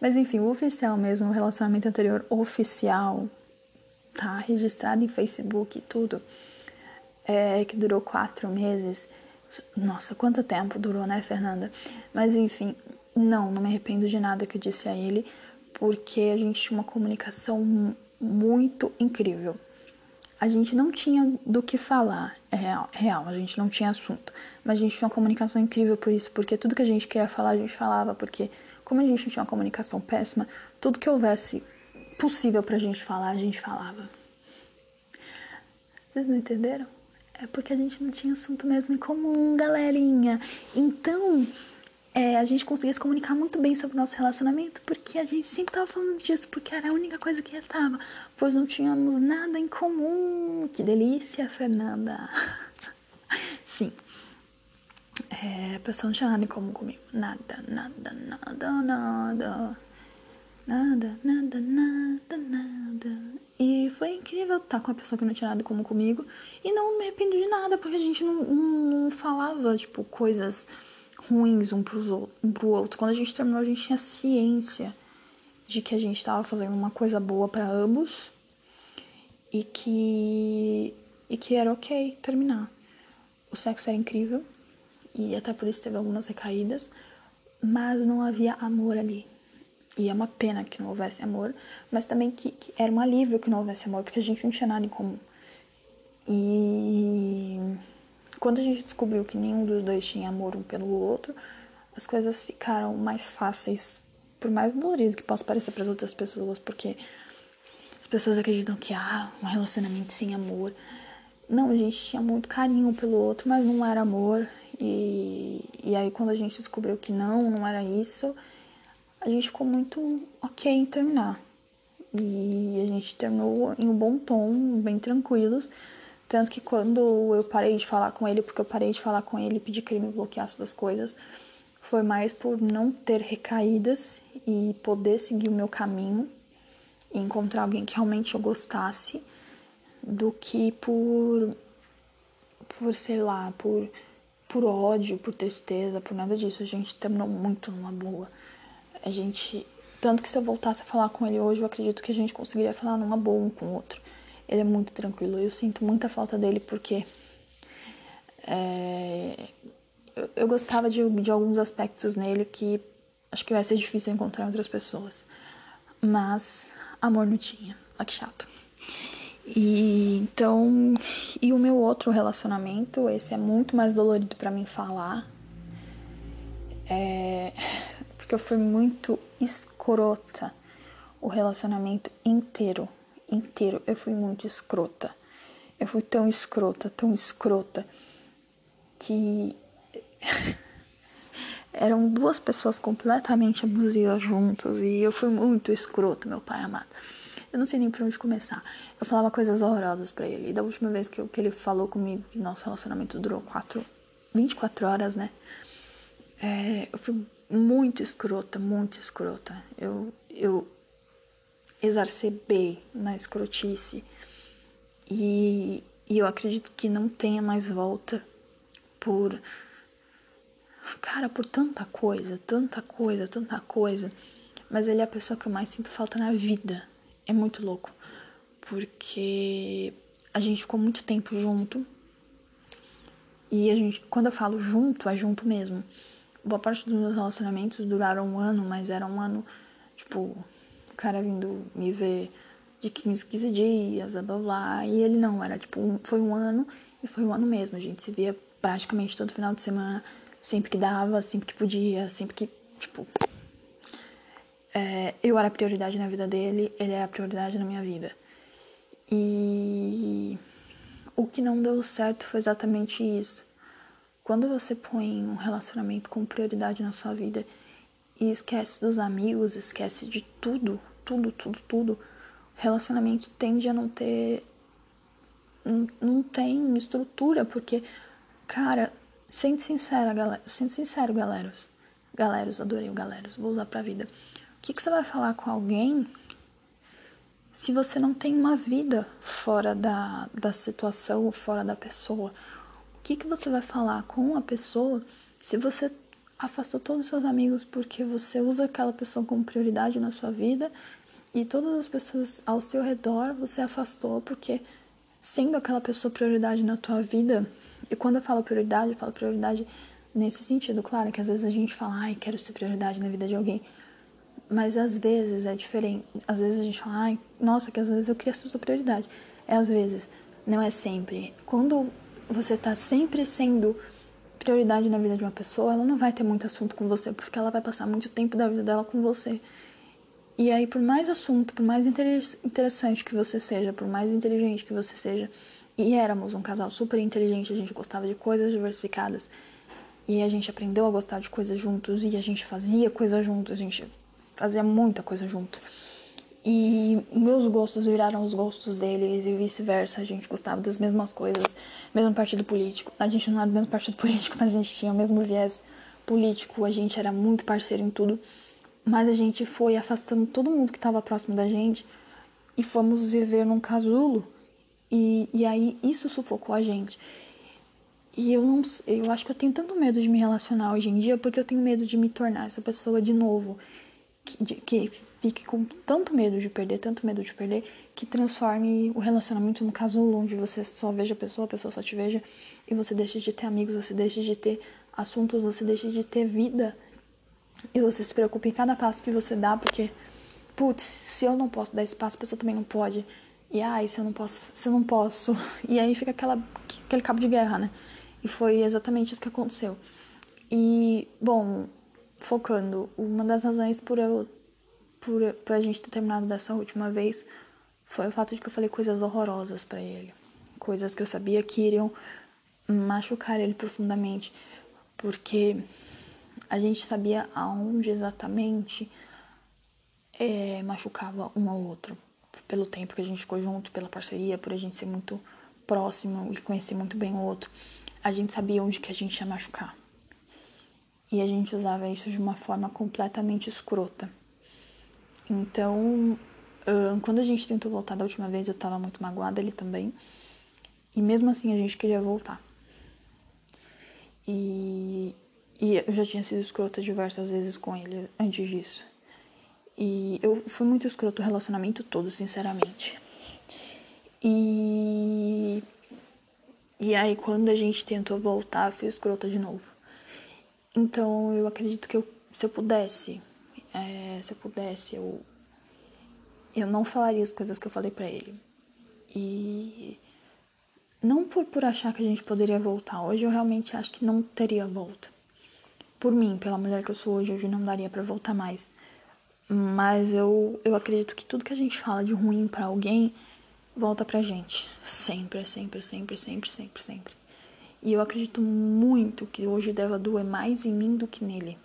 Mas enfim, o oficial mesmo, o relacionamento anterior oficial, tá registrado em Facebook e tudo, é, que durou quatro meses. Nossa, quanto tempo durou, né, Fernanda? Mas enfim, não, não me arrependo de nada que eu disse a ele, porque a gente tinha uma comunicação muito incrível. A gente não tinha do que falar, é real, real, a gente não tinha assunto, mas a gente tinha uma comunicação incrível por isso, porque tudo que a gente queria falar, a gente falava, porque como a gente não tinha uma comunicação péssima, tudo que houvesse possível pra gente falar, a gente falava. Vocês não entenderam? É porque a gente não tinha assunto mesmo em comum, galerinha. Então, é, a gente conseguia se comunicar muito bem sobre o nosso relacionamento, porque a gente sempre tava falando disso, porque era a única coisa que restava, pois não tínhamos nada em comum. Que delícia, Fernanda! Sim. É, a pessoa não tinha nada em comum comigo. Nada, nada, nada, nada. Nada, nada, nada, nada. E foi incrível estar com uma pessoa que não tinha nada comum comigo. E não me arrependo de nada, porque a gente não, não, não falava, tipo, coisas ruins um, pros, um pro outro. Quando a gente terminou, a gente tinha ciência de que a gente estava fazendo uma coisa boa para ambos e que e que era ok terminar. O sexo era incrível e até por isso teve algumas recaídas, mas não havia amor ali. E é uma pena que não houvesse amor, mas também que, que era um alívio que não houvesse amor, porque a gente não tinha nada em comum. E quando a gente descobriu que nenhum dos dois tinha amor um pelo outro, as coisas ficaram mais fáceis, por mais dolorido que possa parecer para as outras pessoas, porque as pessoas acreditam que ah, um relacionamento sem amor. Não, a gente tinha muito carinho pelo outro, mas não era amor. E, e aí quando a gente descobriu que não, não era isso, a gente ficou muito ok em terminar. E a gente terminou em um bom tom, bem tranquilos. Tanto que quando eu parei de falar com ele, porque eu parei de falar com ele e pedi que ele me bloqueasse das coisas, foi mais por não ter recaídas e poder seguir o meu caminho e encontrar alguém que realmente eu gostasse do que por por sei lá, por por ódio, por tristeza, por nada disso. A gente terminou muito numa boa. A gente tanto que se eu voltasse a falar com ele hoje, eu acredito que a gente conseguiria falar numa boa um com o outro. Ele é muito tranquilo. Eu sinto muita falta dele porque é, eu, eu, gostava de, de alguns aspectos nele que acho que vai ser difícil encontrar em outras pessoas. Mas amor não tinha. Olha que chato. E então, e o meu outro relacionamento, esse é muito mais dolorido para mim falar. É, porque eu fui muito escrota o relacionamento inteiro inteiro eu fui muito escrota. Eu fui tão escrota, tão escrota, que eram duas pessoas completamente abusivas juntas e eu fui muito escrota, meu pai amado. Eu não sei nem por onde começar. Eu falava coisas horrorosas para ele. E da última vez que, eu, que ele falou comigo que nosso relacionamento durou quatro, 24 horas, né? É, eu fui muito escrota, muito escrota. Eu, eu exacerbei na escrotice. E, e eu acredito que não tenha mais volta por. Cara, por tanta coisa, tanta coisa, tanta coisa. Mas ele é a pessoa que eu mais sinto falta na vida. É muito louco. Porque a gente ficou muito tempo junto. E a gente, quando eu falo junto, é junto mesmo. Boa parte dos meus relacionamentos duraram um ano, mas era um ano, tipo, o cara vindo me ver de 15, 15 dias, blá blá blá. E ele não, era tipo, um, foi um ano e foi um ano mesmo. A gente se via praticamente todo final de semana, sempre que dava, sempre que podia, sempre que, tipo. É, eu era a prioridade na vida dele, ele era a prioridade na minha vida. E o que não deu certo foi exatamente isso. Quando você põe um relacionamento com prioridade na sua vida e esquece dos amigos, esquece de tudo, tudo, tudo, tudo, relacionamento tende a não ter. Não, tem estrutura, porque, cara, sendo sincera, galera, sendo sincero, galeros, galeros, adorei o galeros, vou usar pra vida. O que, que você vai falar com alguém se você não tem uma vida fora da, da situação, fora da pessoa? Que, que você vai falar com a pessoa se você afastou todos os seus amigos porque você usa aquela pessoa como prioridade na sua vida e todas as pessoas ao seu redor você afastou porque sendo aquela pessoa prioridade na tua vida, e quando eu falo prioridade, eu falo prioridade nesse sentido, claro que às vezes a gente fala, ai, quero ser prioridade na vida de alguém, mas às vezes é diferente. Às vezes a gente fala, ai, nossa, que às vezes eu queria ser sua prioridade. É às vezes, não é sempre. Quando você tá sempre sendo prioridade na vida de uma pessoa, ela não vai ter muito assunto com você, porque ela vai passar muito tempo da vida dela com você. E aí, por mais assunto, por mais interessante que você seja, por mais inteligente que você seja, e éramos um casal super inteligente, a gente gostava de coisas diversificadas, e a gente aprendeu a gostar de coisas juntos, e a gente fazia coisas juntos, a gente fazia muita coisa junto. E meus gostos viraram os gostos deles e vice-versa. A gente gostava das mesmas coisas, mesmo partido político. A gente não era do mesmo partido político, mas a gente tinha o mesmo viés político. A gente era muito parceiro em tudo. Mas a gente foi afastando todo mundo que estava próximo da gente e fomos viver num casulo. E, e aí isso sufocou a gente. E eu não eu acho que eu tenho tanto medo de me relacionar hoje em dia porque eu tenho medo de me tornar essa pessoa de novo que, que fique com tanto medo de perder, tanto medo de perder, que transforme o relacionamento no casulo, onde você só veja a pessoa, a pessoa só te veja, e você deixa de ter amigos, você deixa de ter assuntos, você deixa de ter vida. E você se preocupa em cada passo que você dá, porque, putz, se eu não posso dar esse passo, a pessoa também não pode. E ai, se eu não posso, se eu não posso. E aí fica aquela, aquele cabo de guerra, né? E foi exatamente isso que aconteceu. E, bom, focando, uma das razões por eu por, por a gente ter terminado dessa última vez foi o fato de que eu falei coisas horrorosas para ele, coisas que eu sabia que iriam machucar ele profundamente, porque a gente sabia aonde exatamente é, machucava um ao outro, pelo tempo que a gente ficou junto, pela parceria, por a gente ser muito próximo e conhecer muito bem o outro, a gente sabia onde que a gente ia machucar. E a gente usava isso de uma forma completamente escrota. Então, quando a gente tentou voltar da última vez, eu tava muito magoada, ele também. E mesmo assim a gente queria voltar. E, e eu já tinha sido escrota diversas vezes com ele antes disso. E eu fui muito escrota o relacionamento todo, sinceramente. E. E aí, quando a gente tentou voltar, fui escrota de novo. Então eu acredito que eu, se eu pudesse, é, se eu pudesse, eu, eu não falaria as coisas que eu falei para ele. E não por, por achar que a gente poderia voltar. Hoje eu realmente acho que não teria volta. Por mim, pela mulher que eu sou hoje, hoje não daria para voltar mais. Mas eu, eu acredito que tudo que a gente fala de ruim para alguém volta pra gente. Sempre, sempre, sempre, sempre, sempre, sempre. E eu acredito muito que hoje deva doer mais em mim do que nele.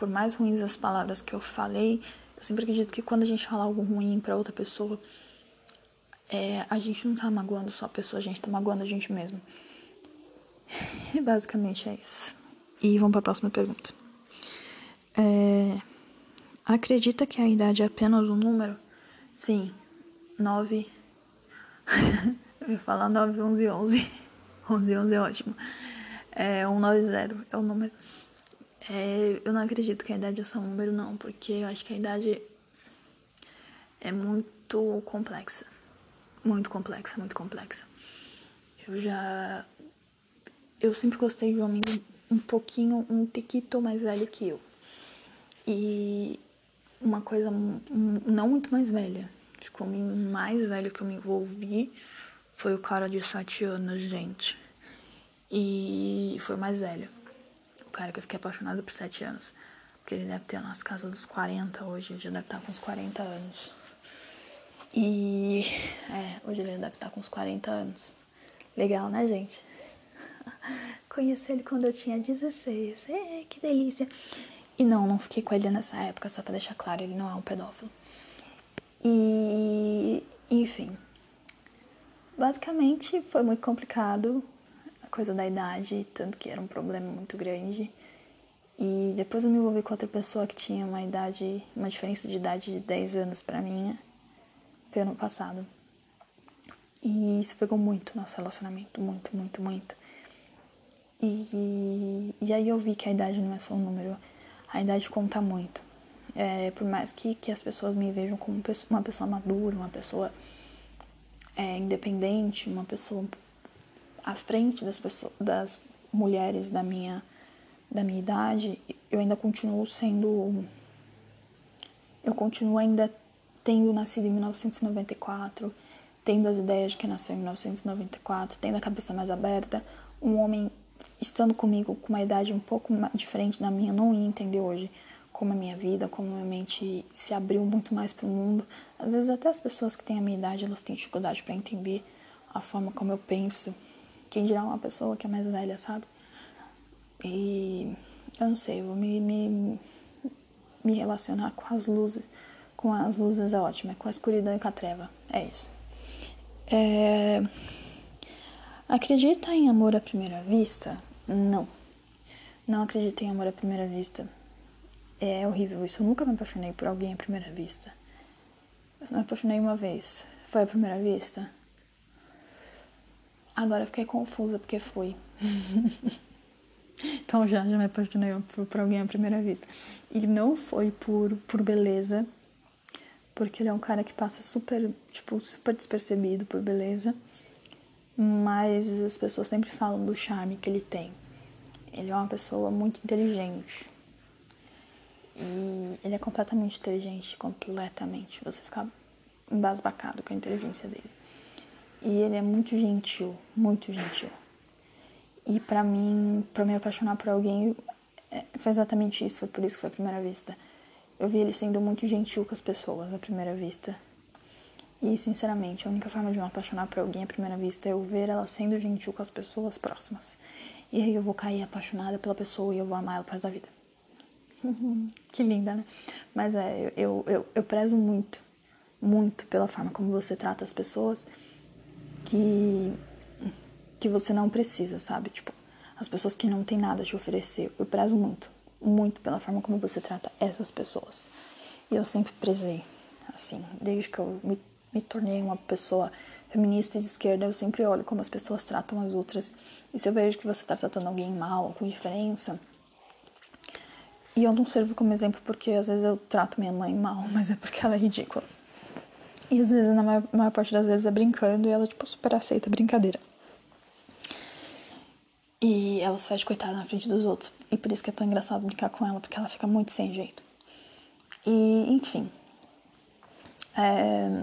Por mais ruins as palavras que eu falei, eu sempre acredito que quando a gente fala algo ruim para outra pessoa, é, a gente não tá magoando só a pessoa, a gente tá magoando a gente mesmo. E basicamente é isso. E vamos para a próxima pergunta. É, Acredita que a idade é apenas um número? Sim. 9. Eu ia falar 9, 11, 11. 11, 11 é ótimo. É 190 é o número. É, eu não acredito que a idade é só um número, não, porque eu acho que a idade é muito complexa. Muito complexa, muito complexa. Eu já. Eu sempre gostei de um amigo um pouquinho, um piquito mais velho que eu. E uma coisa não muito mais velha. Tipo, o mais velho que eu me envolvi foi o cara de 7 anos, gente. E foi mais velho. O cara que eu fiquei apaixonada por 7 anos. Porque ele deve ter nas casas dos 40 hoje, ele já deve estar com uns 40 anos. E é, hoje ele deve estar com uns 40 anos. Legal, né, gente? Conheci ele quando eu tinha 16. É, que delícia. E não, não fiquei com ele nessa época, só pra deixar claro, ele não é um pedófilo. E, enfim. Basicamente foi muito complicado coisa da idade, tanto que era um problema muito grande. E depois eu me envolvi com outra pessoa que tinha uma idade, uma diferença de idade de 10 anos pra minha, foi ano passado. E isso pegou muito nosso relacionamento, muito, muito, muito. E, e aí eu vi que a idade não é só um número, a idade conta muito. É, por mais que, que as pessoas me vejam como uma pessoa madura, uma pessoa é, independente, uma pessoa à frente das, pessoas, das mulheres da minha, da minha idade, eu ainda continuo sendo. Eu continuo ainda tendo nascido em 1994, tendo as ideias de que nasceu em 1994, tendo a cabeça mais aberta. Um homem estando comigo com uma idade um pouco diferente da minha não ia entender hoje como a minha vida, como a minha mente se abriu muito mais para o mundo. Às vezes até as pessoas que têm a minha idade, elas têm dificuldade para entender a forma como eu penso. Quem dirá uma pessoa que é mais velha, sabe? E eu não sei, eu vou me, me, me relacionar com as luzes. Com as luzes é ótimo, é com a escuridão e com a treva. É isso. É... Acredita em amor à primeira vista? Não. Não acredito em amor à primeira vista. É horrível isso. Eu nunca me apaixonei por alguém à primeira vista. Eu me apaixonei uma vez. Foi à primeira vista? Agora fiquei confusa porque foi. então já, já me apaixonei por, por alguém à primeira vista. E não foi por, por beleza, porque ele é um cara que passa super, tipo, super despercebido por beleza. Mas as pessoas sempre falam do charme que ele tem. Ele é uma pessoa muito inteligente e ele é completamente inteligente, completamente. Você fica embasbacado com a inteligência dele. E ele é muito gentil, muito gentil. E para mim, para me apaixonar por alguém, é, foi exatamente isso, foi por isso que foi a primeira vista. Eu vi ele sendo muito gentil com as pessoas à primeira vista. E, sinceramente, a única forma de me apaixonar por alguém à primeira vista é eu ver ela sendo gentil com as pessoas próximas. E aí eu vou cair apaixonada pela pessoa e eu vou amar ela por da vida. que linda, né? Mas é, eu, eu, eu prezo muito, muito pela forma como você trata as pessoas que, que você não precisa, sabe? Tipo, as pessoas que não têm nada a te oferecer. Eu prezo muito, muito pela forma como você trata essas pessoas. E eu sempre prezei, assim, desde que eu me, me tornei uma pessoa feminista de esquerda, eu sempre olho como as pessoas tratam as outras. E se eu vejo que você está tratando alguém mal, com diferença, e eu não sirvo como exemplo porque às vezes eu trato minha mãe mal, mas é porque ela é ridícula. E às vezes, na maior, maior parte das vezes, é brincando e ela, tipo, super aceita a brincadeira. E ela se faz coitada na frente dos outros. E por isso que é tão engraçado brincar com ela, porque ela fica muito sem jeito. E, enfim. É,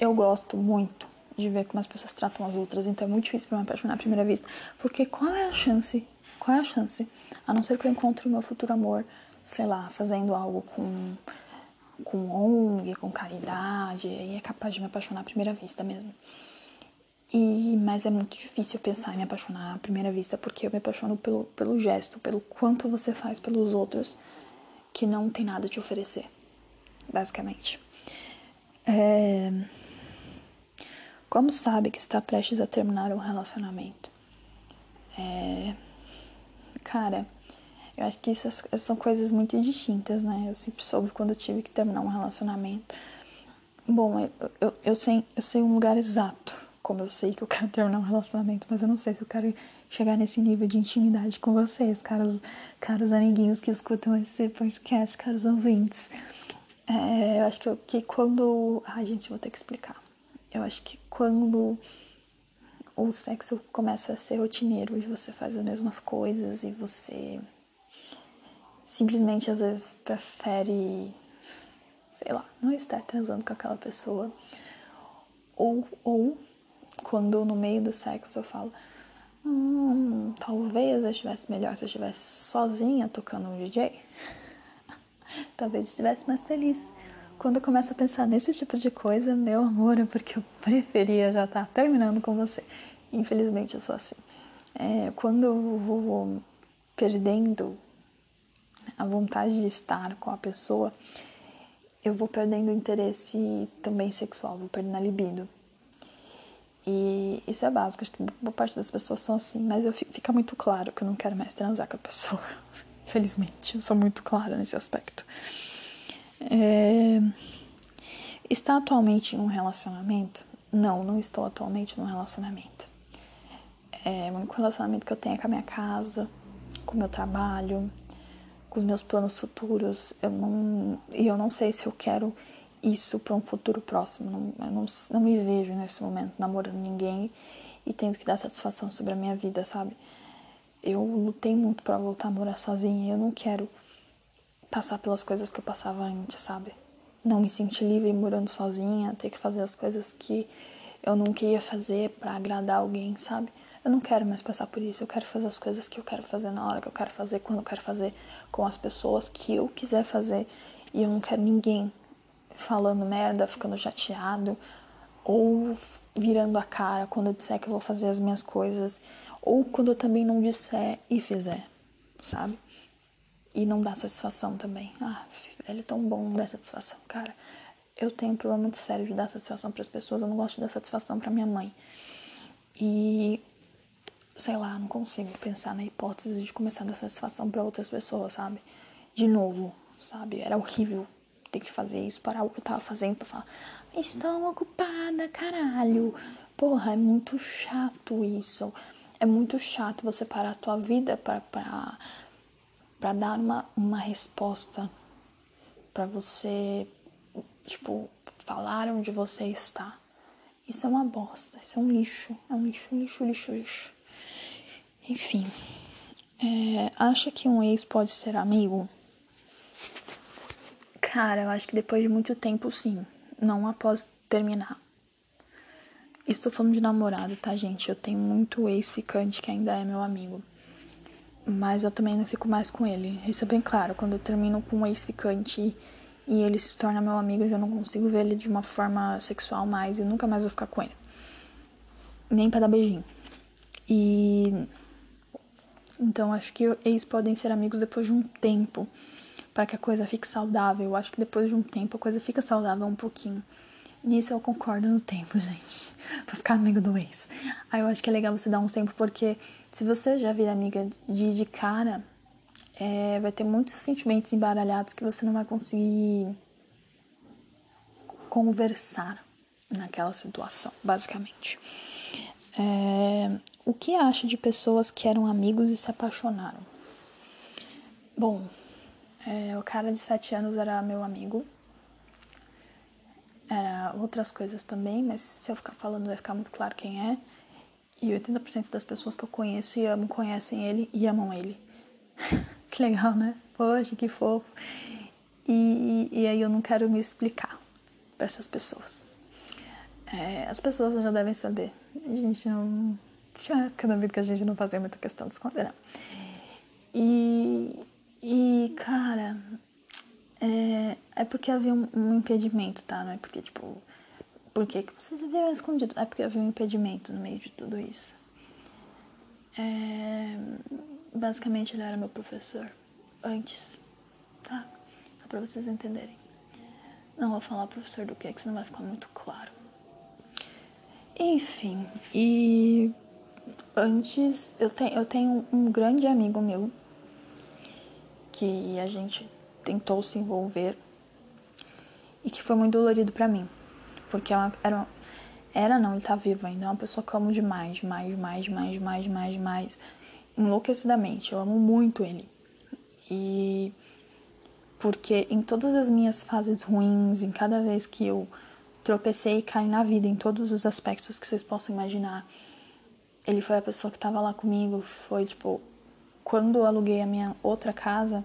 eu gosto muito de ver como as pessoas tratam as outras, então é muito difícil pra me apaixonar à primeira vista. Porque qual é a chance qual é a chance? A não ser que eu encontre o meu futuro amor, sei lá, fazendo algo com, com ONG, com caridade, e é capaz de me apaixonar à primeira vista mesmo. E, mas é muito difícil pensar em me apaixonar à primeira vista, porque eu me apaixono pelo, pelo gesto, pelo quanto você faz pelos outros que não tem nada a te oferecer, basicamente. É... Como sabe que está prestes a terminar um relacionamento? É... Cara, Eu acho que isso são coisas muito distintas, né? Eu sempre soube quando eu tive que terminar um relacionamento. Bom, eu, eu, eu, sei, eu sei um lugar exato como eu sei que eu quero terminar um relacionamento, mas eu não sei se eu quero chegar nesse nível de intimidade com vocês, caros, caros amiguinhos que escutam esse podcast, caros ouvintes. É, eu acho que, que quando. Ai, gente, vou ter que explicar. Eu acho que quando o sexo começa a ser rotineiro e você faz as mesmas coisas e você simplesmente às vezes prefere, sei lá, não estar transando com aquela pessoa. Ou, ou quando no meio do sexo eu falo, hum, talvez eu estivesse melhor se eu estivesse sozinha tocando um DJ. talvez eu estivesse mais feliz. Quando eu começo a pensar nesse tipo de coisa, meu amor, é porque eu preferia já estar terminando com você. Infelizmente eu sou assim. É, quando eu vou perdendo a vontade de estar com a pessoa, eu vou perdendo o interesse também sexual, vou perdendo a libido. E isso é básico, acho que boa parte das pessoas são assim, mas eu fica muito claro que eu não quero mais transar com a pessoa. Felizmente, eu sou muito clara nesse aspecto. É... Está atualmente em um relacionamento? Não, não estou atualmente num relacionamento. É, o único relacionamento que eu tenho é com a minha casa, com o meu trabalho, os meus planos futuros. Eu não, e eu não sei se eu quero isso para um futuro próximo. Não, eu não, não me vejo nesse momento namorando ninguém e tendo que dar satisfação sobre a minha vida, sabe? Eu lutei muito para voltar a morar sozinha eu não quero passar pelas coisas que eu passava antes, sabe? Não me sentir livre morando sozinha, ter que fazer as coisas que eu não queria fazer para agradar alguém, sabe? Eu não quero mais passar por isso. Eu quero fazer as coisas que eu quero fazer na hora que eu quero fazer, quando eu quero fazer, com as pessoas que eu quiser fazer. E eu não quero ninguém falando merda, ficando chateado, ou virando a cara quando eu disser que eu vou fazer as minhas coisas, ou quando eu também não disser e fizer, sabe? E não dá satisfação também. Ah, é tão bom, não dá satisfação, cara. Eu tenho um problema muito sério de dar satisfação para as pessoas, eu não gosto de dar satisfação para minha mãe. E sei lá, não consigo pensar na hipótese de começar a dar satisfação para outras pessoas, sabe? De novo, sabe? Era horrível ter que fazer isso, parar o que eu tava fazendo pra falar, estou ocupada, caralho. Porra, é muito chato isso. É muito chato você parar a tua vida pra, pra, pra dar uma, uma resposta para você, tipo, falar onde você está. Isso é uma bosta, isso é um lixo, é um lixo, lixo, lixo, lixo. Enfim, é, acha que um ex pode ser amigo? Cara, eu acho que depois de muito tempo, sim. Não após terminar. Estou falando de namorado, tá, gente? Eu tenho muito ex-ficante que ainda é meu amigo. Mas eu também não fico mais com ele. Isso é bem claro. Quando eu termino com um ex-ficante e ele se torna meu amigo, eu já não consigo ver ele de uma forma sexual mais e nunca mais vou ficar com ele. Nem pra dar beijinho. E. Então acho que ex podem ser amigos depois de um tempo para que a coisa fique saudável. Eu acho que depois de um tempo a coisa fica saudável um pouquinho. Nisso eu concordo no tempo, gente. pra ficar amigo do ex. Aí eu acho que é legal você dar um tempo, porque se você já vir amiga de, de cara, é, vai ter muitos sentimentos embaralhados que você não vai conseguir conversar naquela situação, basicamente. É, o que acha de pessoas que eram amigos e se apaixonaram? Bom, é, o cara de 7 anos era meu amigo. Era outras coisas também, mas se eu ficar falando vai ficar muito claro quem é. E 80% das pessoas que eu conheço e amo conhecem ele e amam ele. que legal, né? Poxa, que fofo. E, e aí eu não quero me explicar para essas pessoas. É, as pessoas já devem saber. A gente não. Cada vez que a gente não fazia muita questão de esconder, não. E e, cara, é, é porque havia um, um, impedimento, tá? Não é porque, tipo, por que vocês viram escondido? É porque havia um impedimento no meio de tudo isso. É, basicamente, ele era meu professor antes, tá? Só pra vocês entenderem. Não vou falar professor do que, que senão vai ficar muito claro. Enfim, e antes eu, te, eu tenho um grande amigo meu que a gente tentou se envolver e que foi muito dolorido para mim, porque é era era não, ele tá vivo ainda, é uma pessoa que eu amo demais, demais, demais, demais, demais, demais, demais, enlouquecidamente. Eu amo muito ele. E porque em todas as minhas fases ruins, em cada vez que eu tropecei e caí na vida, em todos os aspectos que vocês possam imaginar, ele foi a pessoa que estava lá comigo. Foi tipo, quando eu aluguei a minha outra casa,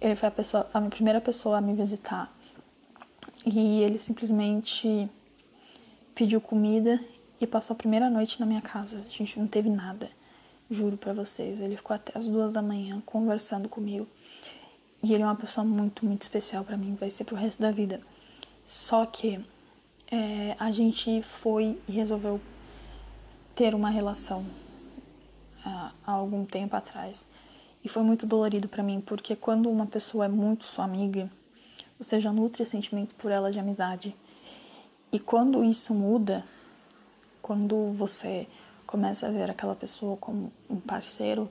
ele foi a pessoa, a minha primeira pessoa a me visitar. E ele simplesmente pediu comida e passou a primeira noite na minha casa. A gente não teve nada, juro para vocês. Ele ficou até as duas da manhã conversando comigo. E ele é uma pessoa muito, muito especial para mim, vai ser pro resto da vida. Só que é, a gente foi e resolveu ter uma relação há, há algum tempo atrás. E foi muito dolorido para mim, porque quando uma pessoa é muito sua amiga, você já nutre sentimento por ela de amizade. E quando isso muda, quando você começa a ver aquela pessoa como um parceiro,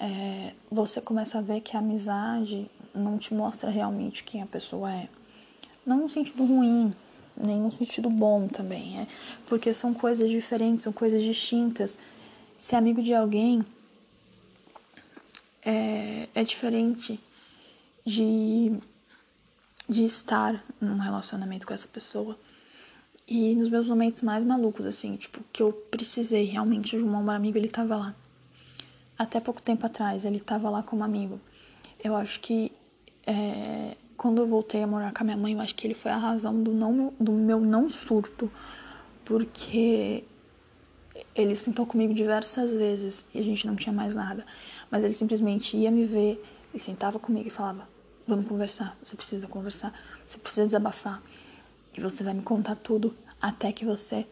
é, você começa a ver que a amizade não te mostra realmente quem a pessoa é. Não no sentido ruim, nem no sentido bom também, é porque são coisas diferentes, são coisas distintas. Ser amigo de alguém é, é diferente de de estar num relacionamento com essa pessoa. E nos meus momentos mais malucos, assim, tipo, que eu precisei realmente de um ombro amigo, ele tava lá. Até pouco tempo atrás, ele tava lá como amigo. Eu acho que é, quando eu voltei a morar com a minha mãe, eu acho que ele foi a razão do, não, do meu não surto. Porque ele sentou comigo diversas vezes e a gente não tinha mais nada. Mas ele simplesmente ia me ver e sentava comigo e falava: Vamos conversar. Você precisa conversar. Você precisa desabafar. E você vai me contar tudo até que você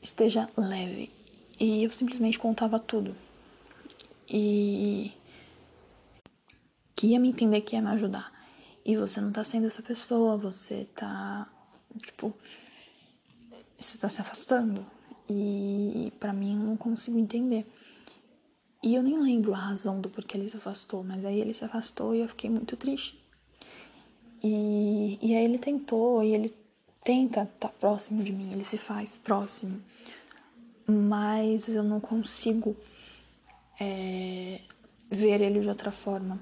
esteja leve. E eu simplesmente contava tudo. E que ia me entender, que ia me ajudar. E você não tá sendo essa pessoa, você tá, tipo, você tá se afastando. E para mim eu não consigo entender. E eu nem lembro a razão do porquê ele se afastou, mas aí ele se afastou e eu fiquei muito triste. E, e aí ele tentou, e ele tenta estar tá próximo de mim, ele se faz próximo, mas eu não consigo é, ver ele de outra forma.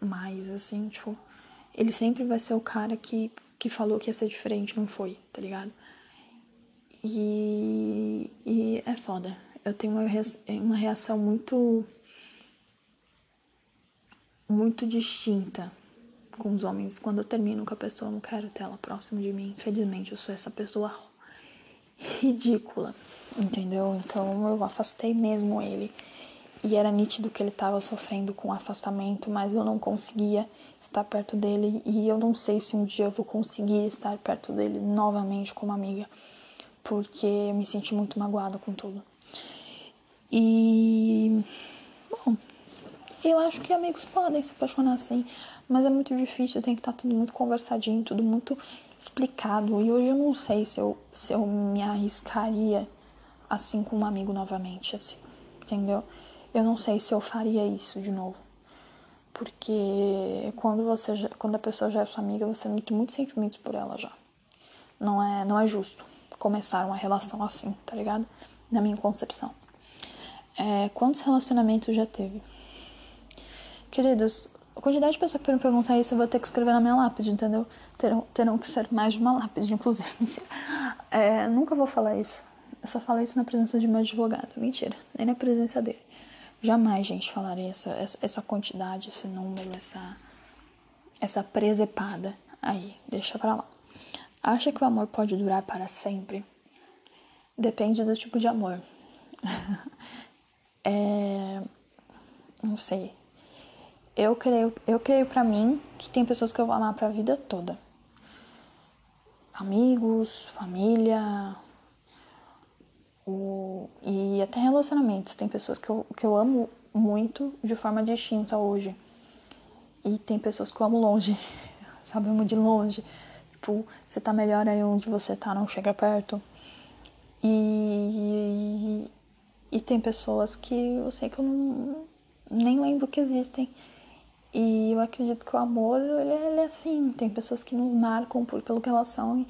Mas, assim, tipo, ele sempre vai ser o cara que, que falou que ia ser diferente, não foi, tá ligado? E, e é foda eu tenho uma, uma reação muito muito distinta com os homens. Quando eu termino com a pessoa, eu não quero ter ela próximo de mim. Infelizmente, eu sou essa pessoa ridícula, entendeu? Então eu afastei mesmo ele. E era nítido que ele estava sofrendo com afastamento, mas eu não conseguia estar perto dele. E eu não sei se um dia eu vou conseguir estar perto dele novamente como amiga, porque eu me senti muito magoada com tudo. E. Bom, eu acho que amigos podem se apaixonar assim, mas é muito difícil, tem que estar tudo muito conversadinho, tudo muito explicado. E hoje eu não sei se eu, se eu me arriscaria assim com um amigo novamente, assim, entendeu? Eu não sei se eu faria isso de novo. Porque quando você quando a pessoa já é sua amiga, você tem muitos sentimentos por ela já. Não é, não é justo começar uma relação assim, tá ligado? Na minha concepção. É, quantos relacionamentos já teve? Queridos, a quantidade de pessoas que me perguntar isso eu vou ter que escrever na minha lápide, entendeu? Terão, terão que ser mais de uma lápide, inclusive. É, nunca vou falar isso. Eu só falo isso na presença de meu advogado. Mentira, nem na presença dele. Jamais, gente, falarei essa, essa, essa quantidade, esse número, essa, essa presepada. Aí, deixa pra lá. Acha que o amor pode durar para sempre? Depende do tipo de amor. É, não sei. Eu creio, eu creio para mim que tem pessoas que eu vou amar para a vida toda. Amigos, família, o, e até relacionamentos. Tem pessoas que eu, que eu amo muito de forma distinta hoje. E tem pessoas que eu amo longe, sabe? Eu amo de longe. Tipo, você tá melhor aí onde você tá, não chega perto. E, e tem pessoas que eu sei que eu não, nem lembro que existem. E eu eu acredito que o amor, ele, é, ele é assim. Tem pessoas que nos marcam por, pelo que elas são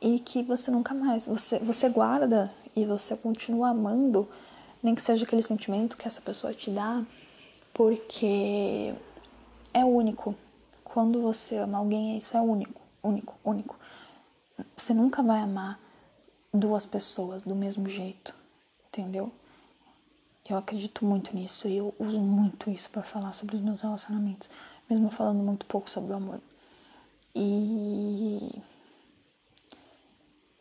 e, e que você nunca mais. Você, você guarda e você continua amando, nem que seja aquele sentimento que essa pessoa te dá, porque é único. Quando você ama alguém, isso é único, único, único. Você nunca vai amar duas pessoas do mesmo jeito, entendeu? Eu acredito muito nisso e eu uso muito isso para falar sobre os meus relacionamentos, mesmo falando muito pouco sobre o amor. E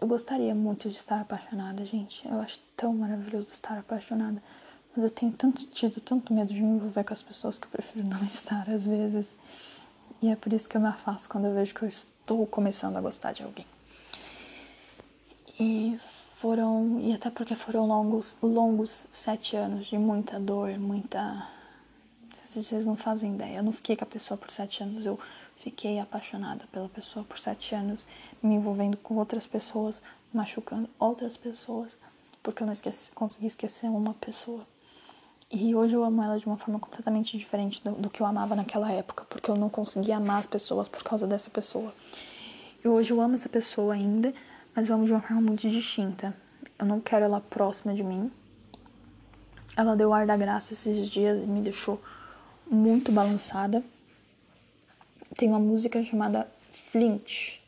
eu gostaria muito de estar apaixonada, gente. Eu acho tão maravilhoso estar apaixonada. Mas eu tenho tanto tido, tanto medo de me envolver com as pessoas que eu prefiro não estar às vezes. E é por isso que eu me afasto quando eu vejo que eu estou começando a gostar de alguém. E foram, e até porque foram longos, longos sete anos de muita dor, muita. Vocês não fazem ideia. Eu não fiquei com a pessoa por sete anos, eu fiquei apaixonada pela pessoa por sete anos, me envolvendo com outras pessoas, machucando outras pessoas, porque eu não esqueci, consegui esquecer uma pessoa. E hoje eu amo ela de uma forma completamente diferente do, do que eu amava naquela época, porque eu não conseguia amar as pessoas por causa dessa pessoa. E hoje eu amo essa pessoa ainda, mas eu amo de uma forma muito distinta. Eu não quero ela próxima de mim. Ela deu ar da graça esses dias e me deixou muito balançada. Tem uma música chamada Flint,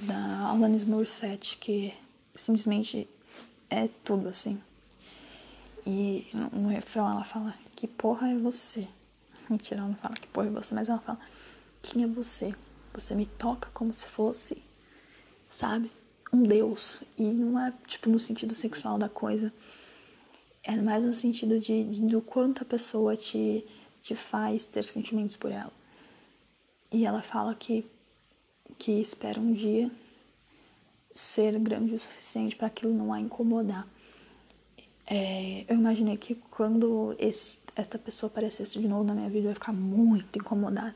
da Alanis Morissette, que simplesmente é tudo assim. E no refrão ela fala: Que porra é você? Mentira, ela não fala que porra é você, mas ela fala: Quem é você? Você me toca como se fosse sabe? Um Deus. E não é, tipo, no sentido sexual da coisa. É mais no sentido de, de do quanto a pessoa te, te faz ter sentimentos por ela. E ela fala que, que espera um dia ser grande o suficiente para aquilo não a incomodar. É, eu imaginei que quando esse, esta pessoa aparecesse de novo na minha vida, eu ia ficar muito incomodada.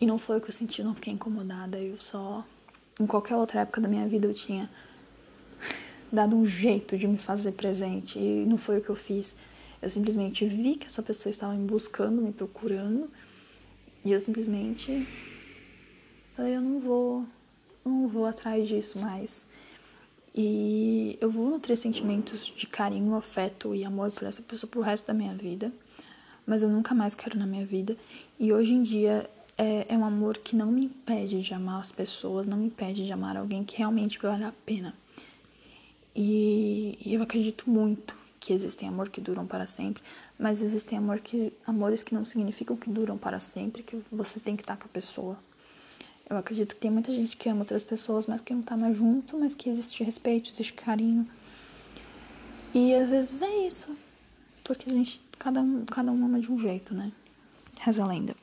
E não foi o que eu senti, eu não fiquei incomodada, eu só em qualquer outra época da minha vida eu tinha dado um jeito de me fazer presente e não foi o que eu fiz. Eu simplesmente vi que essa pessoa estava me buscando, me procurando e eu simplesmente falei, eu não vou, não vou atrás disso mais. E eu vou nutrir sentimentos de carinho, afeto e amor por essa pessoa pro resto da minha vida, mas eu nunca mais quero na minha vida. E hoje em dia é, é um amor que não me impede de amar as pessoas, não me impede de amar alguém que realmente vale a pena. E, eu acredito muito que existem amor que duram para sempre, mas existem amor que, amores que não significam que duram para sempre, que você tem que estar com a pessoa. Eu acredito que tem muita gente que ama outras pessoas, mas que não tá mais junto, mas que existe respeito, existe carinho. E às vezes é isso. Porque a gente, cada um, cada um ama de um jeito, né? Reza a lenda.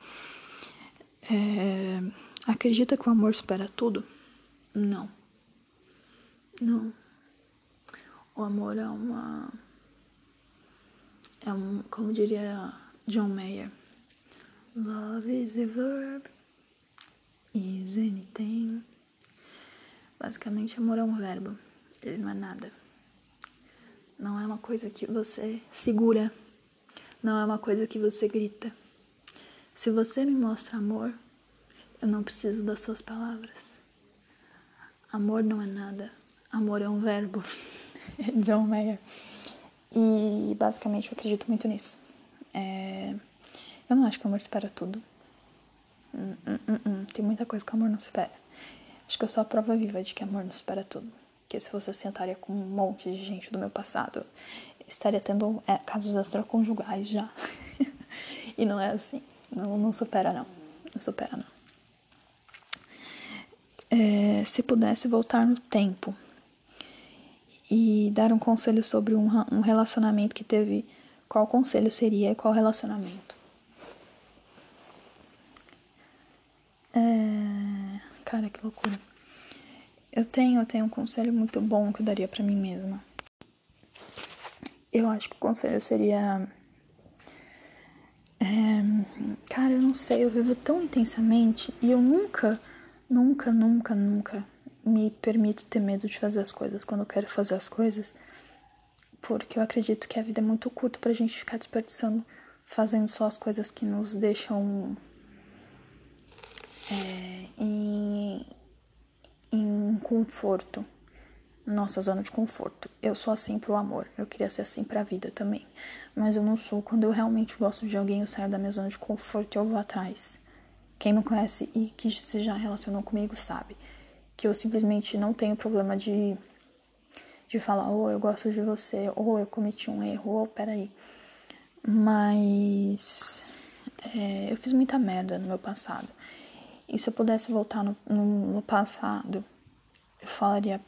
É, acredita que o amor supera tudo? Não. Não. O amor é uma. É um. Como diria John Mayer. Love is a verb. Is anything. Basicamente, amor é um verbo. Ele não é nada. Não é uma coisa que você segura. Não é uma coisa que você grita. Se você me mostra amor, eu não preciso das suas palavras. Amor não é nada. Amor é um verbo. John Mayer. E basicamente eu acredito muito nisso. É... Eu não acho que o amor supera tudo. Hum, hum, hum, hum, Tem muita coisa que o amor não supera. Acho que eu sou a prova viva de que amor não supera tudo. Que se você sentaria com um monte de gente do meu passado, estaria tendo é, casos extraconjugais já. e não é assim. Não, não supera, não. Não supera, não. É, se pudesse voltar no tempo e dar um conselho sobre um, um relacionamento que teve, qual conselho seria e qual relacionamento? É, cara, que loucura. Eu tenho, eu tenho um conselho muito bom que eu daria para mim mesma. Eu acho que o conselho seria é, cara, eu não sei, eu vivo tão intensamente e eu nunca, nunca, nunca, nunca me permito ter medo de fazer as coisas quando eu quero fazer as coisas, porque eu acredito que a vida é muito curta pra gente ficar desperdiçando fazendo só as coisas que nos deixam é, em, em conforto, nossa zona de conforto. Eu sou assim pro amor, eu queria ser assim pra vida também, mas eu não sou. Quando eu realmente gosto de alguém, eu saio da minha zona de conforto e eu vou atrás. Quem me conhece e que se já relacionou comigo sabe que eu simplesmente não tenho problema de, de falar, ou oh, eu gosto de você, ou oh, eu cometi um erro, ou oh, peraí. Mas é, eu fiz muita merda no meu passado. E se eu pudesse voltar no, no, passado, eu falaria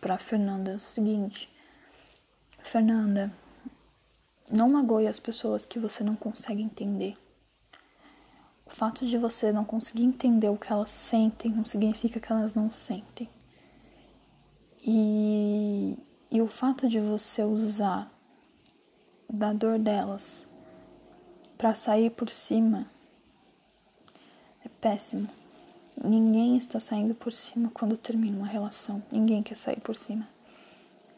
pra Fernanda o seguinte: Fernanda, não magoe as pessoas que você não consegue entender. O fato de você não conseguir entender o que elas sentem não significa que elas não sentem. E, e o fato de você usar da dor delas para sair por cima é péssimo. Ninguém está saindo por cima quando termina uma relação. Ninguém quer sair por cima.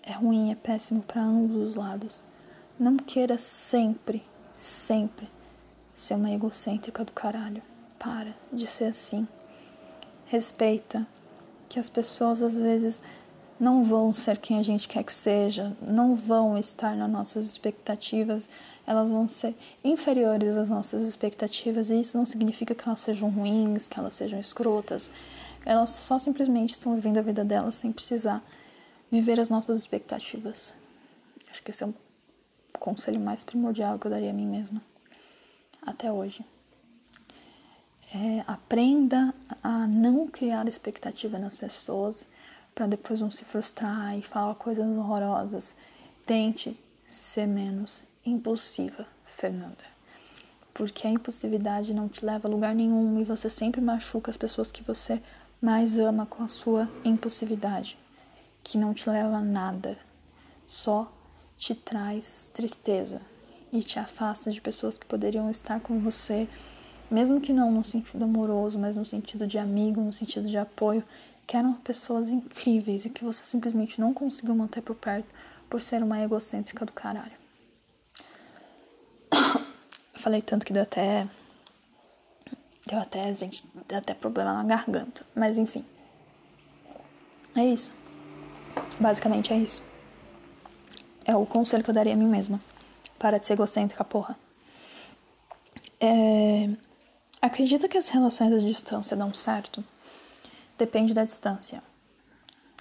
É ruim, é péssimo para ambos os lados. Não queira sempre, sempre ser uma egocêntrica do caralho. Para de ser assim. Respeita que as pessoas às vezes não vão ser quem a gente quer que seja, não vão estar nas nossas expectativas, elas vão ser inferiores às nossas expectativas, e isso não significa que elas sejam ruins, que elas sejam escrotas. Elas só simplesmente estão vivendo a vida delas sem precisar viver as nossas expectativas. Acho que esse é o conselho mais primordial que eu daria a mim mesma até hoje. É, aprenda a não criar expectativa nas pessoas para depois não se frustrar e falar coisas horrorosas. Tente ser menos impulsiva, Fernanda. Porque a impulsividade não te leva a lugar nenhum e você sempre machuca as pessoas que você mais ama com a sua impulsividade, que não te leva a nada, só te traz tristeza e te afasta de pessoas que poderiam estar com você, mesmo que não no sentido amoroso, mas no sentido de amigo, no sentido de apoio, que eram pessoas incríveis e que você simplesmente não conseguiu manter por perto por ser uma egocêntrica do caralho. Falei tanto que deu até. Deu até, gente, deu até problema na garganta. Mas enfim. É isso. Basicamente é isso. É o conselho que eu daria a mim mesma. Para de ser egocêntrica, porra. É... Acredita que as relações à distância dão certo? Depende da distância.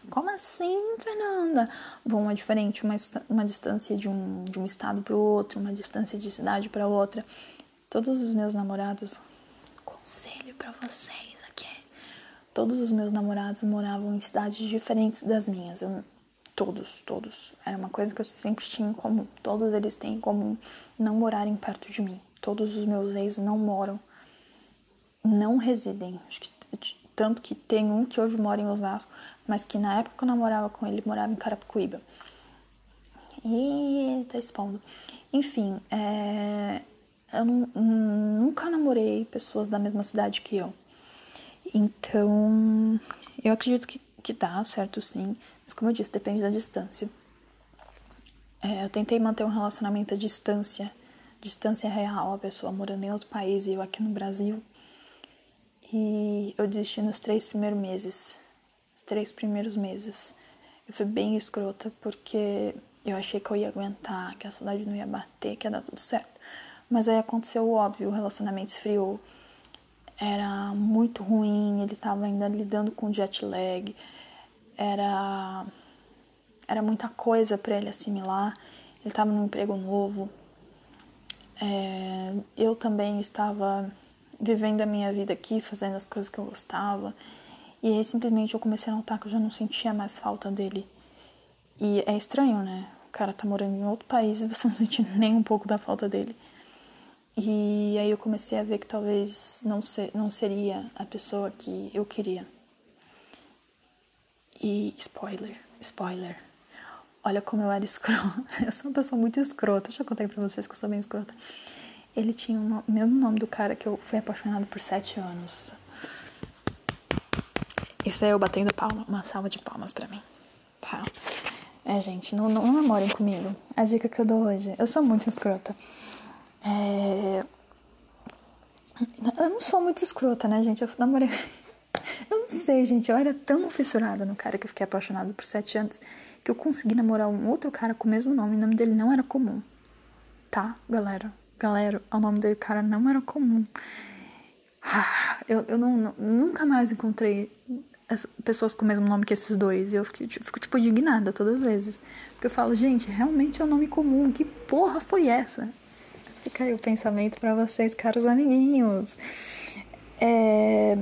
Como assim, Fernanda? Bom, é diferente uma, uma distância de um, de um estado para o outro, uma distância de cidade para outra. Todos os meus namorados, conselho para vocês aqui. Todos os meus namorados moravam em cidades diferentes das minhas. Eu, todos, todos. Era uma coisa que eu sempre tinha em comum. Todos eles têm em comum não morarem perto de mim. Todos os meus ex não moram, não residem. Que tanto que tem um que hoje mora em Osasco, mas que na época que eu namorava com ele, morava em Carapicuíba. E tá expondo. Enfim, é, eu nunca namorei pessoas da mesma cidade que eu. Então, eu acredito que, que dá certo sim, mas como eu disse, depende da distância. É, eu tentei manter um relacionamento à distância, distância real, a pessoa morando em outro país e eu aqui no Brasil. E eu desisti nos três primeiros meses. Os três primeiros meses. Eu fui bem escrota porque eu achei que eu ia aguentar, que a saudade não ia bater, que ia dar tudo certo. Mas aí aconteceu o óbvio, o relacionamento esfriou. Era muito ruim, ele estava ainda lidando com jet lag. Era era muita coisa para ele assimilar. Ele estava num emprego novo. É, eu também estava vivendo a minha vida aqui, fazendo as coisas que eu gostava. E aí simplesmente eu comecei a notar que eu já não sentia mais falta dele. E é estranho, né? O cara tá morando em outro país e você não sente nem um pouco da falta dele. E aí eu comecei a ver que talvez não, ser, não seria a pessoa que eu queria. E spoiler, spoiler. Olha como eu era escrota. Eu sou uma pessoa muito escrota. Já contei pra vocês que eu sou bem escrota. Ele tinha o mesmo nome do cara que eu fui apaixonado por sete anos. Isso é eu batendo palma, uma salva de palmas pra mim. Tá? É, gente, não, não namorem comigo. A dica que eu dou hoje, eu sou muito escrota. É... Eu não sou muito escrota, né, gente? Eu namorei. Não sei, gente. Eu era tão fissurada no cara que eu fiquei apaixonada por sete anos que eu consegui namorar um outro cara com o mesmo nome. O nome dele não era comum. Tá, galera? Galera, o nome dele, cara, não era comum. Ah, eu, eu não, nunca mais encontrei pessoas com o mesmo nome que esses dois. E eu fico, fico, tipo, indignada todas as vezes. Porque eu falo, gente, realmente é um nome comum. Que porra foi essa? Fica aí o pensamento para vocês, caros amiguinhos. É...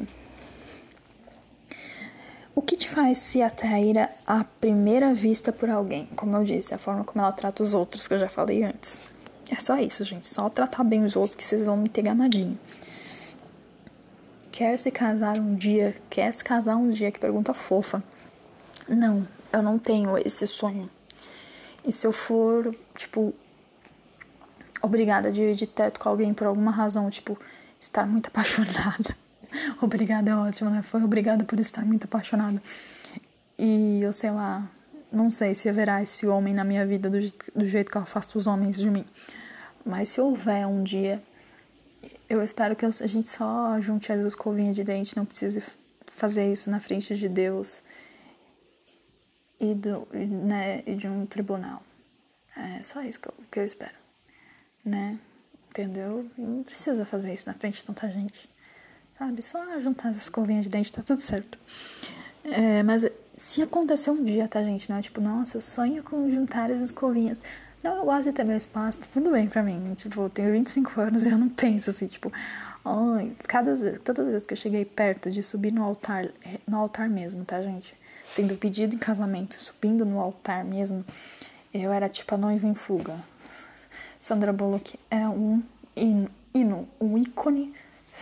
O que te faz se atrair à primeira vista por alguém? Como eu disse, a forma como ela trata os outros, que eu já falei antes. É só isso, gente. Só tratar bem os outros que vocês vão me ter gamadinho. Quer se casar um dia? Quer se casar um dia? Que pergunta fofa. Não, eu não tenho esse sonho. E se eu for, tipo, obrigada de dividir teto com alguém por alguma razão, tipo, estar muito apaixonada. obrigada é ótimo, né? Foi obrigada por estar muito apaixonada. E eu sei lá, não sei se haverá esse homem na minha vida do, do jeito que eu afasto os homens de mim. Mas se houver um dia eu espero que a gente só junte as escovinhas de dente, não precise fazer isso na frente de Deus e, do, né, e de um tribunal. É só isso que eu, que eu espero, né? Entendeu? Não precisa fazer isso na frente de tanta gente, sabe? Só juntar as escovinhas de dente, tá tudo certo. É, mas se acontecer um dia, tá, gente? Não é tipo, nossa, eu sonho com juntar as escovinhas. Não, eu gosto de ter meu espaço, tá tudo bem pra mim. Tipo, eu tenho 25 anos e eu não penso assim, tipo, ai, cada todas as vezes que eu cheguei perto de subir no altar, é, no altar mesmo, tá, gente? Sendo pedido em casamento, subindo no altar mesmo, eu era tipo a noiva em fuga. Sandra Bullock é um hino, um ícone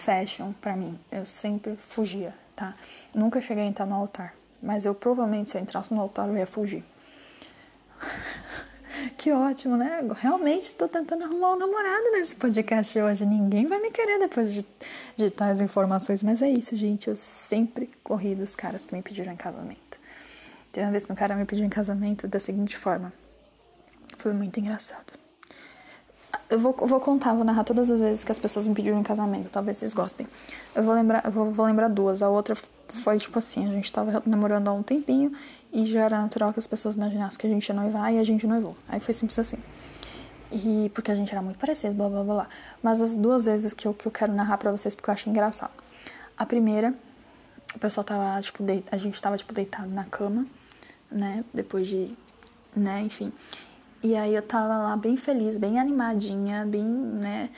fashion pra mim. Eu sempre fugia, tá? Nunca cheguei a entrar no altar, mas eu provavelmente se eu entrasse no altar eu ia fugir. Que ótimo, né? Realmente tô tentando arrumar um namorado nesse podcast hoje. Ninguém vai me querer depois de, de tais informações. Mas é isso, gente. Eu sempre corri dos caras que me pediram em casamento. Tem uma vez que um cara me pediu em casamento da seguinte forma. Foi muito engraçado. Eu vou, vou contar, vou narrar todas as vezes que as pessoas me pediram em casamento. Talvez vocês gostem. Eu vou lembrar, vou, vou lembrar duas. A outra foi tipo assim: a gente tava namorando há um tempinho e já era natural que as pessoas imaginassem que a gente ia noivar e a gente noivou. Aí foi simples assim. E porque a gente era muito parecido, blá blá blá. Mas as duas vezes que eu, que eu quero narrar pra vocês porque eu achei engraçado. A primeira, o pessoal tava, tipo, de, a gente tava, tipo, deitado na cama, né? Depois de, né, enfim. E aí eu tava lá bem feliz, bem animadinha, bem, né,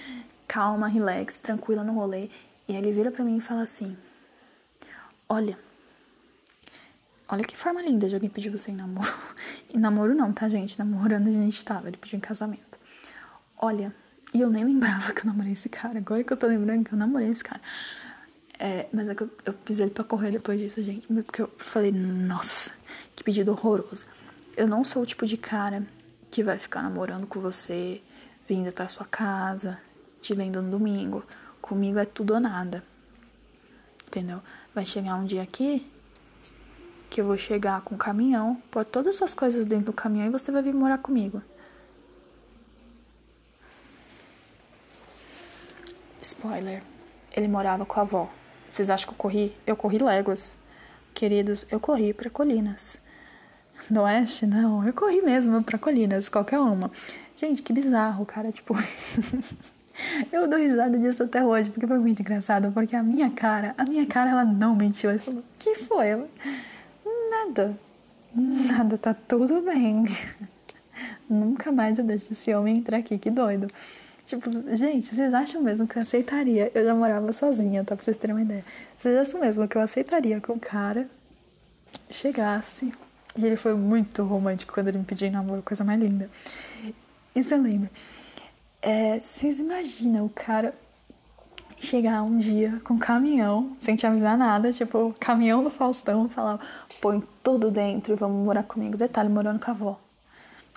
calma, relax, tranquila no rolê. E ele vira pra mim e fala assim: Olha, Olha que forma linda de alguém pedir você em namoro. E namoro não, tá, gente? Namorando a gente tava, ele pediu em casamento. Olha, e eu nem lembrava que eu namorei esse cara. Agora que eu tô lembrando que eu namorei esse cara. É, mas é que eu, eu fiz ele pra correr depois disso, gente. Porque eu falei, nossa, que pedido horroroso. Eu não sou o tipo de cara que vai ficar namorando com você, vindo até a sua casa, te vendo no domingo. Comigo é tudo ou nada. Entendeu? Vai chegar um dia aqui que eu vou chegar com o caminhão, pôr todas as suas coisas dentro do caminhão e você vai vir morar comigo. Spoiler. Ele morava com a avó. Vocês acham que eu corri? Eu corri léguas. Queridos, eu corri para colinas. No oeste, não. Eu corri mesmo para colinas, qualquer uma. Gente, que bizarro, cara. Tipo. eu dou risada disso até hoje, porque foi muito engraçado. Porque a minha cara, a minha cara, ela não mentiu. Ela falou: que foi? Eu, Nada. Nada, tá tudo bem. Nunca mais eu deixo esse homem entrar aqui, que doido. Tipo, gente, vocês acham mesmo que eu aceitaria? Eu já morava sozinha, tá? Pra vocês terem uma ideia. Vocês acham mesmo que eu aceitaria que o cara chegasse? E ele foi muito romântico quando ele me pediu em namoro, coisa mais linda. Isso eu lembro. É, vocês imaginam o cara chegar um dia com caminhão, sem te avisar nada, tipo, caminhão do Faustão, falar, põe tudo dentro e vamos morar comigo. Detalhe, morando com a avó.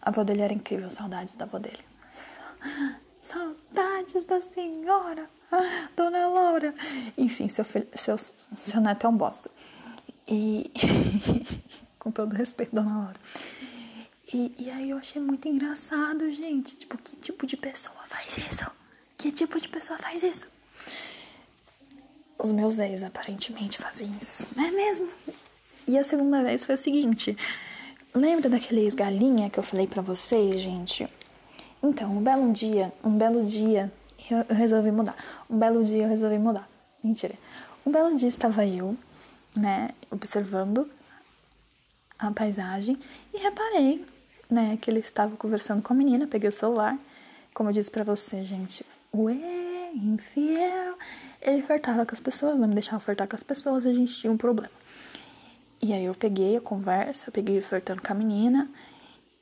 A avó dele era incrível, saudades da avó dele. Saudades da senhora, Dona Laura. Enfim, seu, filho, seu, seu neto é um bosta. E. com todo respeito, Dona Laura. E, e aí eu achei muito engraçado, gente. Tipo, que tipo de pessoa faz isso? Que tipo de pessoa faz isso? os meus ex aparentemente fazem isso. Não é mesmo? E a segunda vez foi o seguinte. Lembra daquele ex-galinha que eu falei pra vocês, gente? Então, um belo dia, um belo dia, eu resolvi mudar. Um belo dia eu resolvi mudar. Mentira. Um belo dia estava eu, né, observando a paisagem e reparei, né, que ele estava conversando com a menina, peguei o celular, como eu disse para você, gente, ué, infiel. Ele flertava com as pessoas, não me deixava flertar com as pessoas, a gente tinha um problema. E aí eu peguei a conversa, peguei flertando com a menina,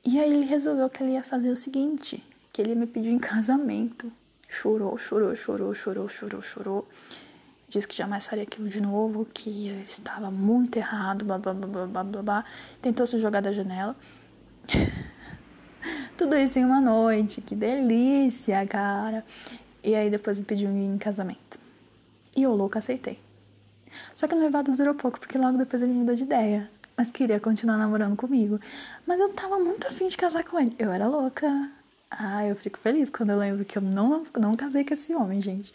e aí ele resolveu que ele ia fazer o seguinte, que ele me pedir em casamento. Chorou, chorou, chorou, chorou, chorou, chorou. Disse que jamais faria aquilo de novo, que ele estava muito errado, blá blá blá blá blá blá. Tentou se jogar da janela. Tudo isso em uma noite, que delícia, cara. E aí depois me pediu em casamento. E eu louca aceitei. Só que o noivado durou pouco, porque logo depois ele mudou de ideia. Mas queria continuar namorando comigo. Mas eu tava muito afim de casar com ele. Eu era louca. Ah, eu fico feliz quando eu lembro que eu não, não casei com esse homem, gente.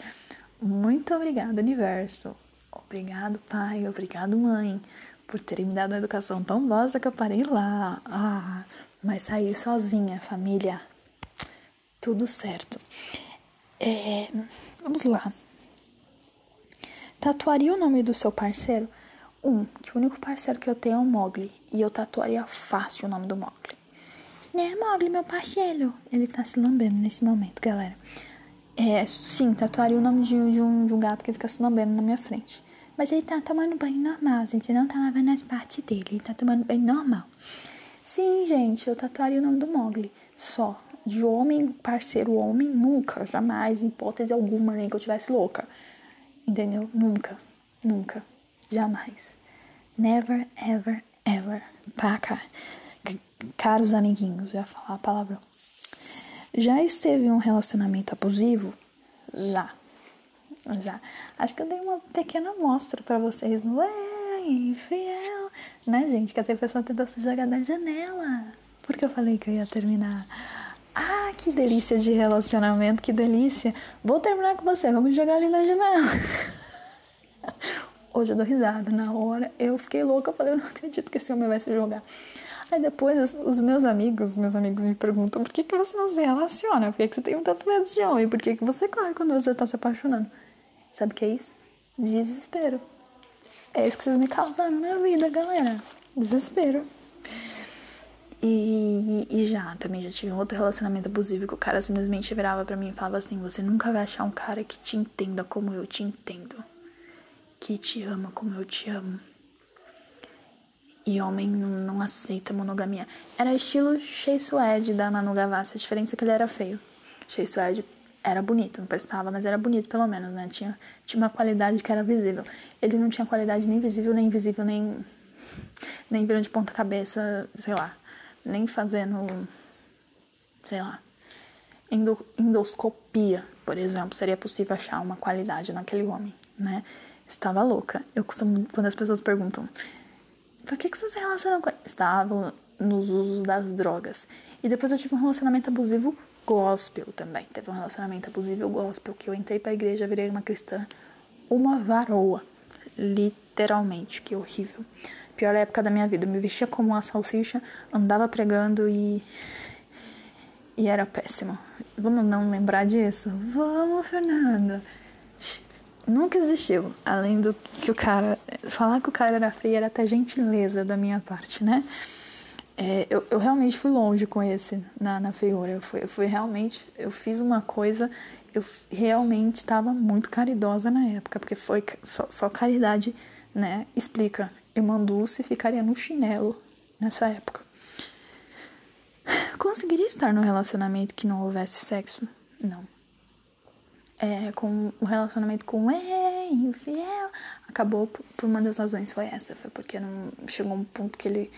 Muito obrigado, universo. Obrigado, pai. Obrigado, mãe. Por terem me dado uma educação tão boa que eu parei lá. Ah, mas saí sozinha, família. Tudo certo. É, vamos lá. Tatuaria o nome do seu parceiro? Um, que o único parceiro que eu tenho é o Mogli. E eu tatuaria fácil o nome do Mogli. Né, Mogli, meu parceiro? Ele tá se lambendo nesse momento, galera. É, sim, tatuaria o nome de, de, um, de um gato que fica se lambendo na minha frente. Mas ele tá tomando banho normal, gente. Ele não tá lavando as partes dele. Ele tá tomando banho normal. Sim, gente, eu tatuaria o nome do Mogli. Só. De homem, parceiro homem, nunca, jamais, em hipótese alguma, nem que eu tivesse louca. Entendeu? Nunca, nunca, jamais. Never, ever, ever. Tá, cara? Caros amiguinhos, eu ia falar a palavra. Já esteve em um relacionamento abusivo? Já. Já. Acho que eu dei uma pequena amostra para vocês no É Infiel. Né, gente? Que até a pessoa tentou se jogar da janela. Porque eu falei que eu ia terminar. Ah, que delícia de relacionamento, que delícia. Vou terminar com você, vamos jogar ali na janela. Hoje eu dou risada. Na hora eu fiquei louca, eu falei, eu não acredito que esse homem vai se jogar. Aí depois os meus amigos, meus amigos me perguntam por que, que você não se relaciona? Por que, que você tem tanto medo de homem? Por que, que você corre quando você tá se apaixonando? Sabe o que é isso? Desespero. É isso que vocês me causaram na vida, galera. Desespero. E, e, já, também já tive um outro relacionamento abusivo que o cara simplesmente virava para mim e falava assim: Você nunca vai achar um cara que te entenda como eu te entendo, que te ama como eu te amo. E homem não, aceita monogamia. Era estilo Shea Suede da Manu Gavassi, a diferença é que ele era feio. Shea Suede era bonito, não prestava, mas era bonito pelo menos, né? Tinha, tinha uma qualidade que era visível. Ele não tinha qualidade nem visível, nem invisível, nem, nem virando de ponta cabeça, sei lá nem fazendo, sei lá, endo, endoscopia, por exemplo, seria possível achar uma qualidade naquele homem, né? Estava louca. Eu costumo, quando as pessoas perguntam, por que, que você se relaciona com ele? Estava nos usos das drogas. E depois eu tive um relacionamento abusivo gospel também. Teve um relacionamento abusivo gospel que eu entrei pra igreja, virei uma cristã, uma varoa. Literalmente, que horrível pior época da minha vida. Eu me vestia como uma salsicha, andava pregando e. E era péssimo. Vamos não lembrar disso? Vamos, Fernanda. Nunca existiu. Além do que o cara. Falar que o cara era feio era até gentileza da minha parte, né? É, eu, eu realmente fui longe com esse na, na feiura. Eu fui, eu fui realmente. Eu fiz uma coisa. Eu realmente estava muito caridosa na época, porque foi só, só caridade, né? Explica Irmã Dulce ficaria no chinelo nessa época. Conseguiria estar num relacionamento que não houvesse sexo? Não. É, com o relacionamento com é infiel acabou por uma das razões foi essa foi porque não chegou um ponto que ele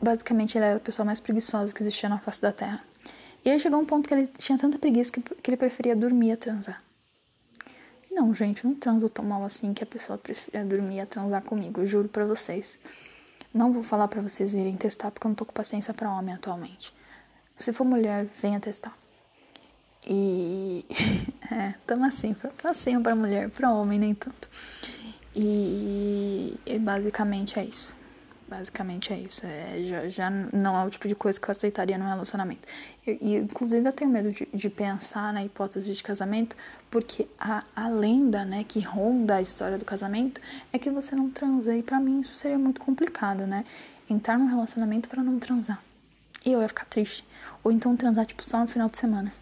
basicamente ele era a pessoa mais preguiçosa que existia na face da terra e aí chegou um ponto que ele tinha tanta preguiça que, que ele preferia dormir a transar não, gente, não transo tão mal assim que a pessoa prefira dormir a transar comigo, eu juro pra vocês. Não vou falar para vocês virem testar porque eu não tô com paciência para homem atualmente. Se for mulher, venha testar. E. é, tamo assim, assim pra mulher, pra homem nem tanto. E, e basicamente é isso. Basicamente é isso. É, já, já não é o tipo de coisa que eu aceitaria num relacionamento. E, e inclusive, eu tenho medo de, de, pensar na hipótese de casamento, porque a, a lenda né, que ronda a história do casamento é que você não transa. E pra mim isso seria muito complicado, né? Entrar num relacionamento para não transar. E eu ia ficar triste. Ou então transar, tipo, só no final de semana.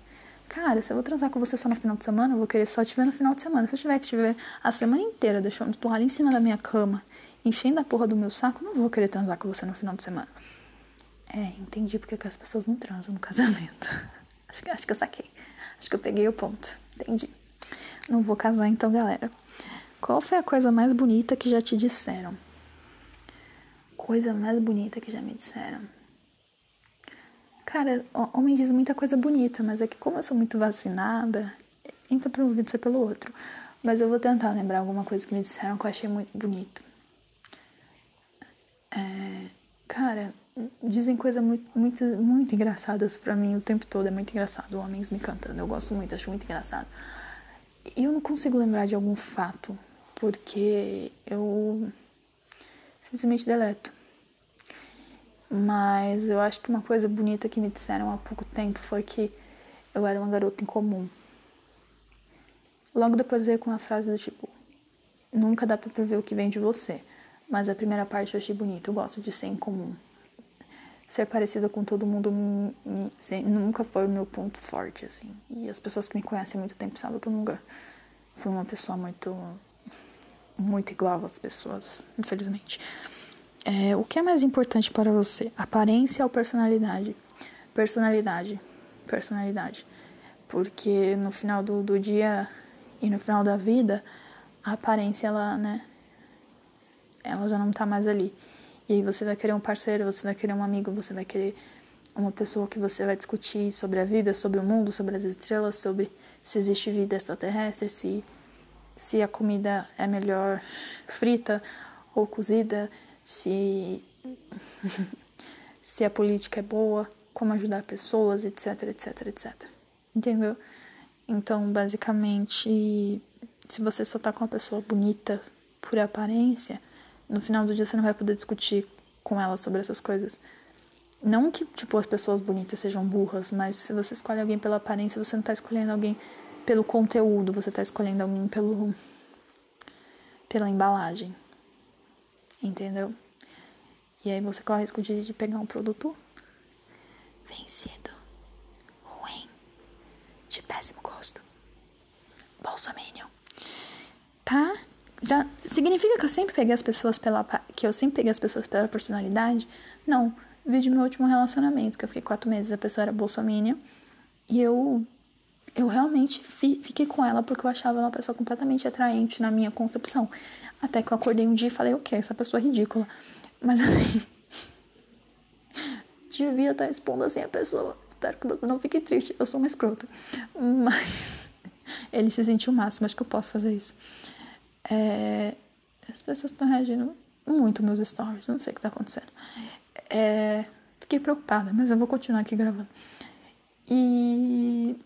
Cara, se eu vou transar com você só no final de semana, eu vou querer só te ver no final de semana. Se eu tiver que te ver a semana inteira deixando toalha em cima da minha cama enchendo a porra do meu saco, não vou querer transar com você no final de semana. É, entendi porque que as pessoas não transam no casamento. Acho que, acho que eu saquei. Acho que eu peguei o ponto. Entendi. Não vou casar então, galera. Qual foi a coisa mais bonita que já te disseram? Coisa mais bonita que já me disseram. Cara, homem diz muita coisa bonita, mas é que como eu sou muito vacinada, entra pelo ouvido ser pelo outro. Mas eu vou tentar lembrar alguma coisa que me disseram que eu achei muito bonito. É, cara, dizem coisas muito, muito, muito engraçadas para mim o tempo todo. É muito engraçado homens me cantando. Eu gosto muito, acho muito engraçado. E eu não consigo lembrar de algum fato, porque eu simplesmente deleto. Mas eu acho que uma coisa bonita que me disseram há pouco tempo foi que eu era uma garota incomum. Logo depois veio com uma frase do tipo: Nunca dá pra prever o que vem de você. Mas a primeira parte eu achei bonita. Eu gosto de ser incomum. Ser parecida com todo mundo nunca foi o meu ponto forte, assim. E as pessoas que me conhecem há muito tempo sabem que eu nunca fui uma pessoa muito. muito igual às pessoas, infelizmente. É, o que é mais importante para você? Aparência ou personalidade? Personalidade. Personalidade. Porque no final do, do dia e no final da vida, a aparência, ela, né, ela já não tá mais ali. E aí você vai querer um parceiro, você vai querer um amigo, você vai querer uma pessoa que você vai discutir sobre a vida, sobre o mundo, sobre as estrelas, sobre se existe vida extraterrestre, se, se a comida é melhor frita ou cozida, se, se a política é boa, como ajudar pessoas, etc, etc, etc. Entendeu? Então, basicamente, se você só tá com uma pessoa bonita por aparência, no final do dia você não vai poder discutir com ela sobre essas coisas. Não que, tipo, as pessoas bonitas sejam burras, mas se você escolhe alguém pela aparência, você não tá escolhendo alguém pelo conteúdo, você tá escolhendo alguém pelo pela embalagem. Entendeu? E aí você corre o risco de, de pegar um produto vencido, ruim, de péssimo gosto. Bolsominion. Tá? já significa que eu sempre peguei as pessoas pela que eu sempre peguei as pessoas pela personalidade? Não. Vi de meu último relacionamento, que eu fiquei quatro meses, a pessoa era bolsominion, e eu eu realmente fi, fiquei com ela porque eu achava ela uma pessoa completamente atraente na minha concepção. Até que eu acordei um dia e falei, ok, essa pessoa é ridícula. Mas assim. devia estar expondo assim a pessoa. Espero que você não fique triste. Eu sou uma escrota. Mas. Ele se sentiu o máximo, acho que eu posso fazer isso. É, as pessoas estão reagindo muito meus stories, não sei o que está acontecendo. É, fiquei preocupada, mas eu vou continuar aqui gravando. E,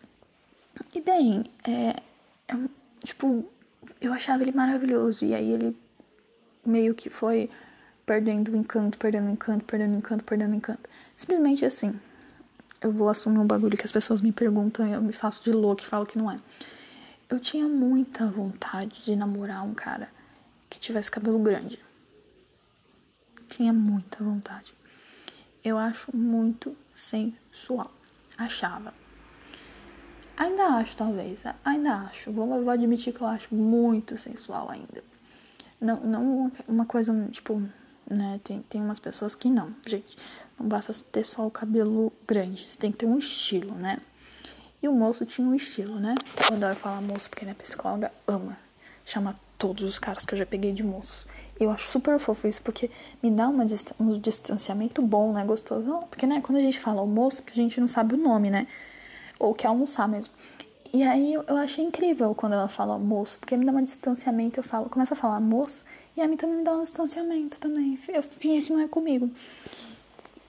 e bem, é, é, tipo, eu achava ele maravilhoso, e aí ele meio que foi perdendo o encanto, perdendo o encanto, perdendo o encanto, perdendo o encanto. Simplesmente assim, eu vou assumir um bagulho que as pessoas me perguntam e eu me faço de louco e falo que não é. Eu tinha muita vontade de namorar um cara que tivesse cabelo grande. Tinha muita vontade. Eu acho muito sensual. Achava. Ainda acho, talvez. Ainda acho. Vou, vou admitir que eu acho muito sensual ainda. Não, não uma coisa, tipo, né? Tem, tem umas pessoas que não. Gente, não basta ter só o cabelo grande. Você tem que ter um estilo, né? E o moço tinha um estilo, né? Eu adoro falar moço porque minha psicóloga ama. Chama todos os caras que eu já peguei de moço. Eu acho super fofo isso, porque me dá uma um distanciamento bom, né? Gostoso. Porque, né, quando a gente fala almoço, que a gente não sabe o nome, né? Ou quer almoçar mesmo. E aí eu, achei incrível quando ela fala almoço, porque me dá um distanciamento, eu falo, começa a falar moço, e a mim também me dá um distanciamento também. Eu finge que não é comigo.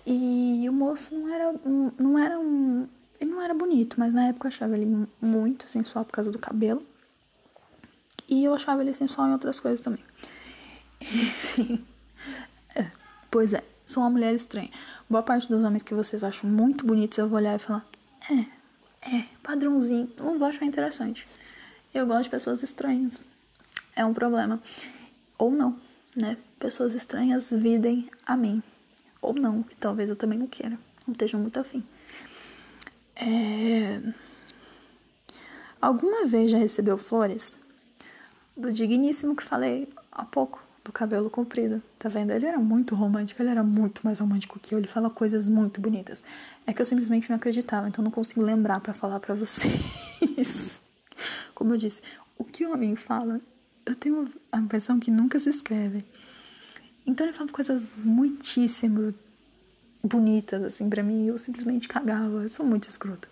E o moço não era, não era um Ele não era bonito, mas na época eu achava ele muito sensual por causa do cabelo. E eu achava ele sensual em outras coisas também. Enfim. É, pois é, sou uma mulher estranha. Boa parte dos homens que vocês acham muito bonitos, eu vou olhar e falar: é, é, padrãozinho. Não vou achar interessante. Eu gosto de pessoas estranhas. É um problema. Ou não, né? Pessoas estranhas videm a mim. Ou não, que talvez eu também não queira. Não esteja muito afim. É... Alguma vez já recebeu flores? Do digníssimo que falei há pouco, do cabelo comprido. Tá vendo? Ele era muito romântico, ele era muito mais romântico que eu. Ele fala coisas muito bonitas. É que eu simplesmente não acreditava, então não consigo lembrar para falar para vocês. Como eu disse, o que o homem fala, eu tenho a impressão que nunca se escreve. Então ele fala coisas muitíssimas bonitas, assim, para mim, eu simplesmente cagava. Eu sou muito escrota.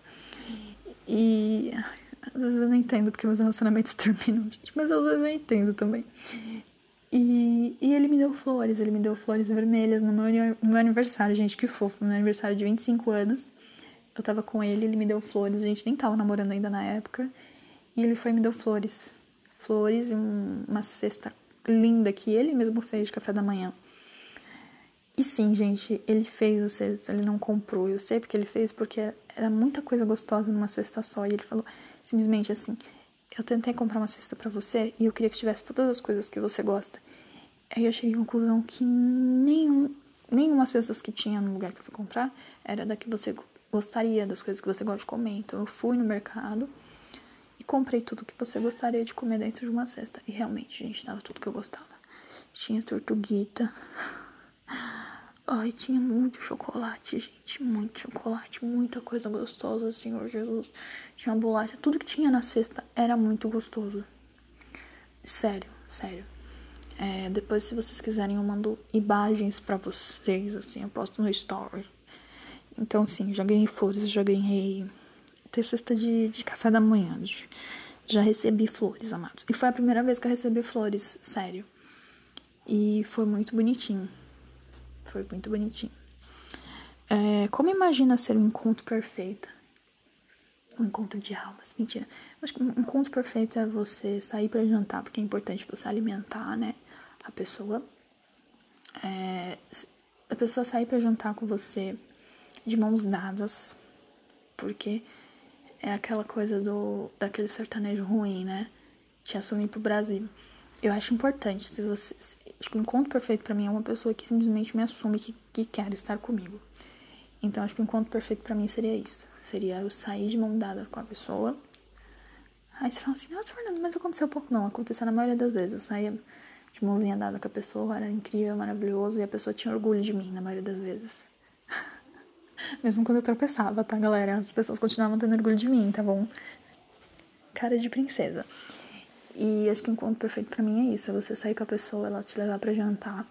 E às vezes eu não entendo porque meus relacionamentos terminam, gente, mas às vezes eu entendo também. E, e ele me deu flores, ele me deu flores vermelhas no meu, no meu aniversário, gente, que fofo, no meu aniversário de 25 anos. Eu tava com ele, ele me deu flores, a gente nem tava namorando ainda na época. E ele foi e me deu flores. Flores e uma cesta linda que ele mesmo fez de café da manhã. E sim, gente, ele fez o cesta, ele não comprou. Eu sei porque ele fez, porque era muita coisa gostosa numa cesta só. E ele falou simplesmente assim: Eu tentei comprar uma cesta para você e eu queria que tivesse todas as coisas que você gosta. Aí eu cheguei à conclusão que nenhum, nenhuma cestas que tinha no lugar que eu fui comprar era da que você gostaria, das coisas que você gosta de comer. Então eu fui no mercado e comprei tudo que você gostaria de comer dentro de uma cesta. E realmente, gente, tava tudo que eu gostava. Tinha tortuguita Ai, tinha muito chocolate, gente. Muito chocolate, muita coisa gostosa, Senhor Jesus. Tinha bolacha, tudo que tinha na cesta era muito gostoso. Sério, sério. É, depois, se vocês quiserem, eu mando imagens para vocês, assim, eu posto no story. Então, sim, já ganhei flores, já ganhei até cesta de, de café da manhã. Já recebi flores, amados. E foi a primeira vez que eu recebi flores, sério. E foi muito bonitinho. Foi muito bonitinho. É, como imagina ser um encontro perfeito? Um encontro de almas. Mentira. Acho que um encontro perfeito é você sair para jantar, porque é importante você alimentar, né? A pessoa. É, a pessoa sair para jantar com você de mãos dadas, porque é aquela coisa do daquele sertanejo ruim, né? Te assumir pro Brasil. Eu acho importante se você Acho que o encontro perfeito para mim é uma pessoa que simplesmente me assume que, que quer estar comigo. Então, acho que o encontro perfeito para mim seria isso. Seria eu sair de mão dada com a pessoa. Aí você fala assim, nossa, Fernando, mas aconteceu pouco. Não, aconteceu na maioria das vezes. Eu saía de mãozinha dada com a pessoa, era incrível, maravilhoso, e a pessoa tinha orgulho de mim na maioria das vezes. Mesmo quando eu tropeçava, tá, galera? As pessoas continuavam tendo orgulho de mim, tá bom? Cara de princesa. E acho que o encontro perfeito para mim é isso: é você sair com a pessoa, ela te levar para jantar,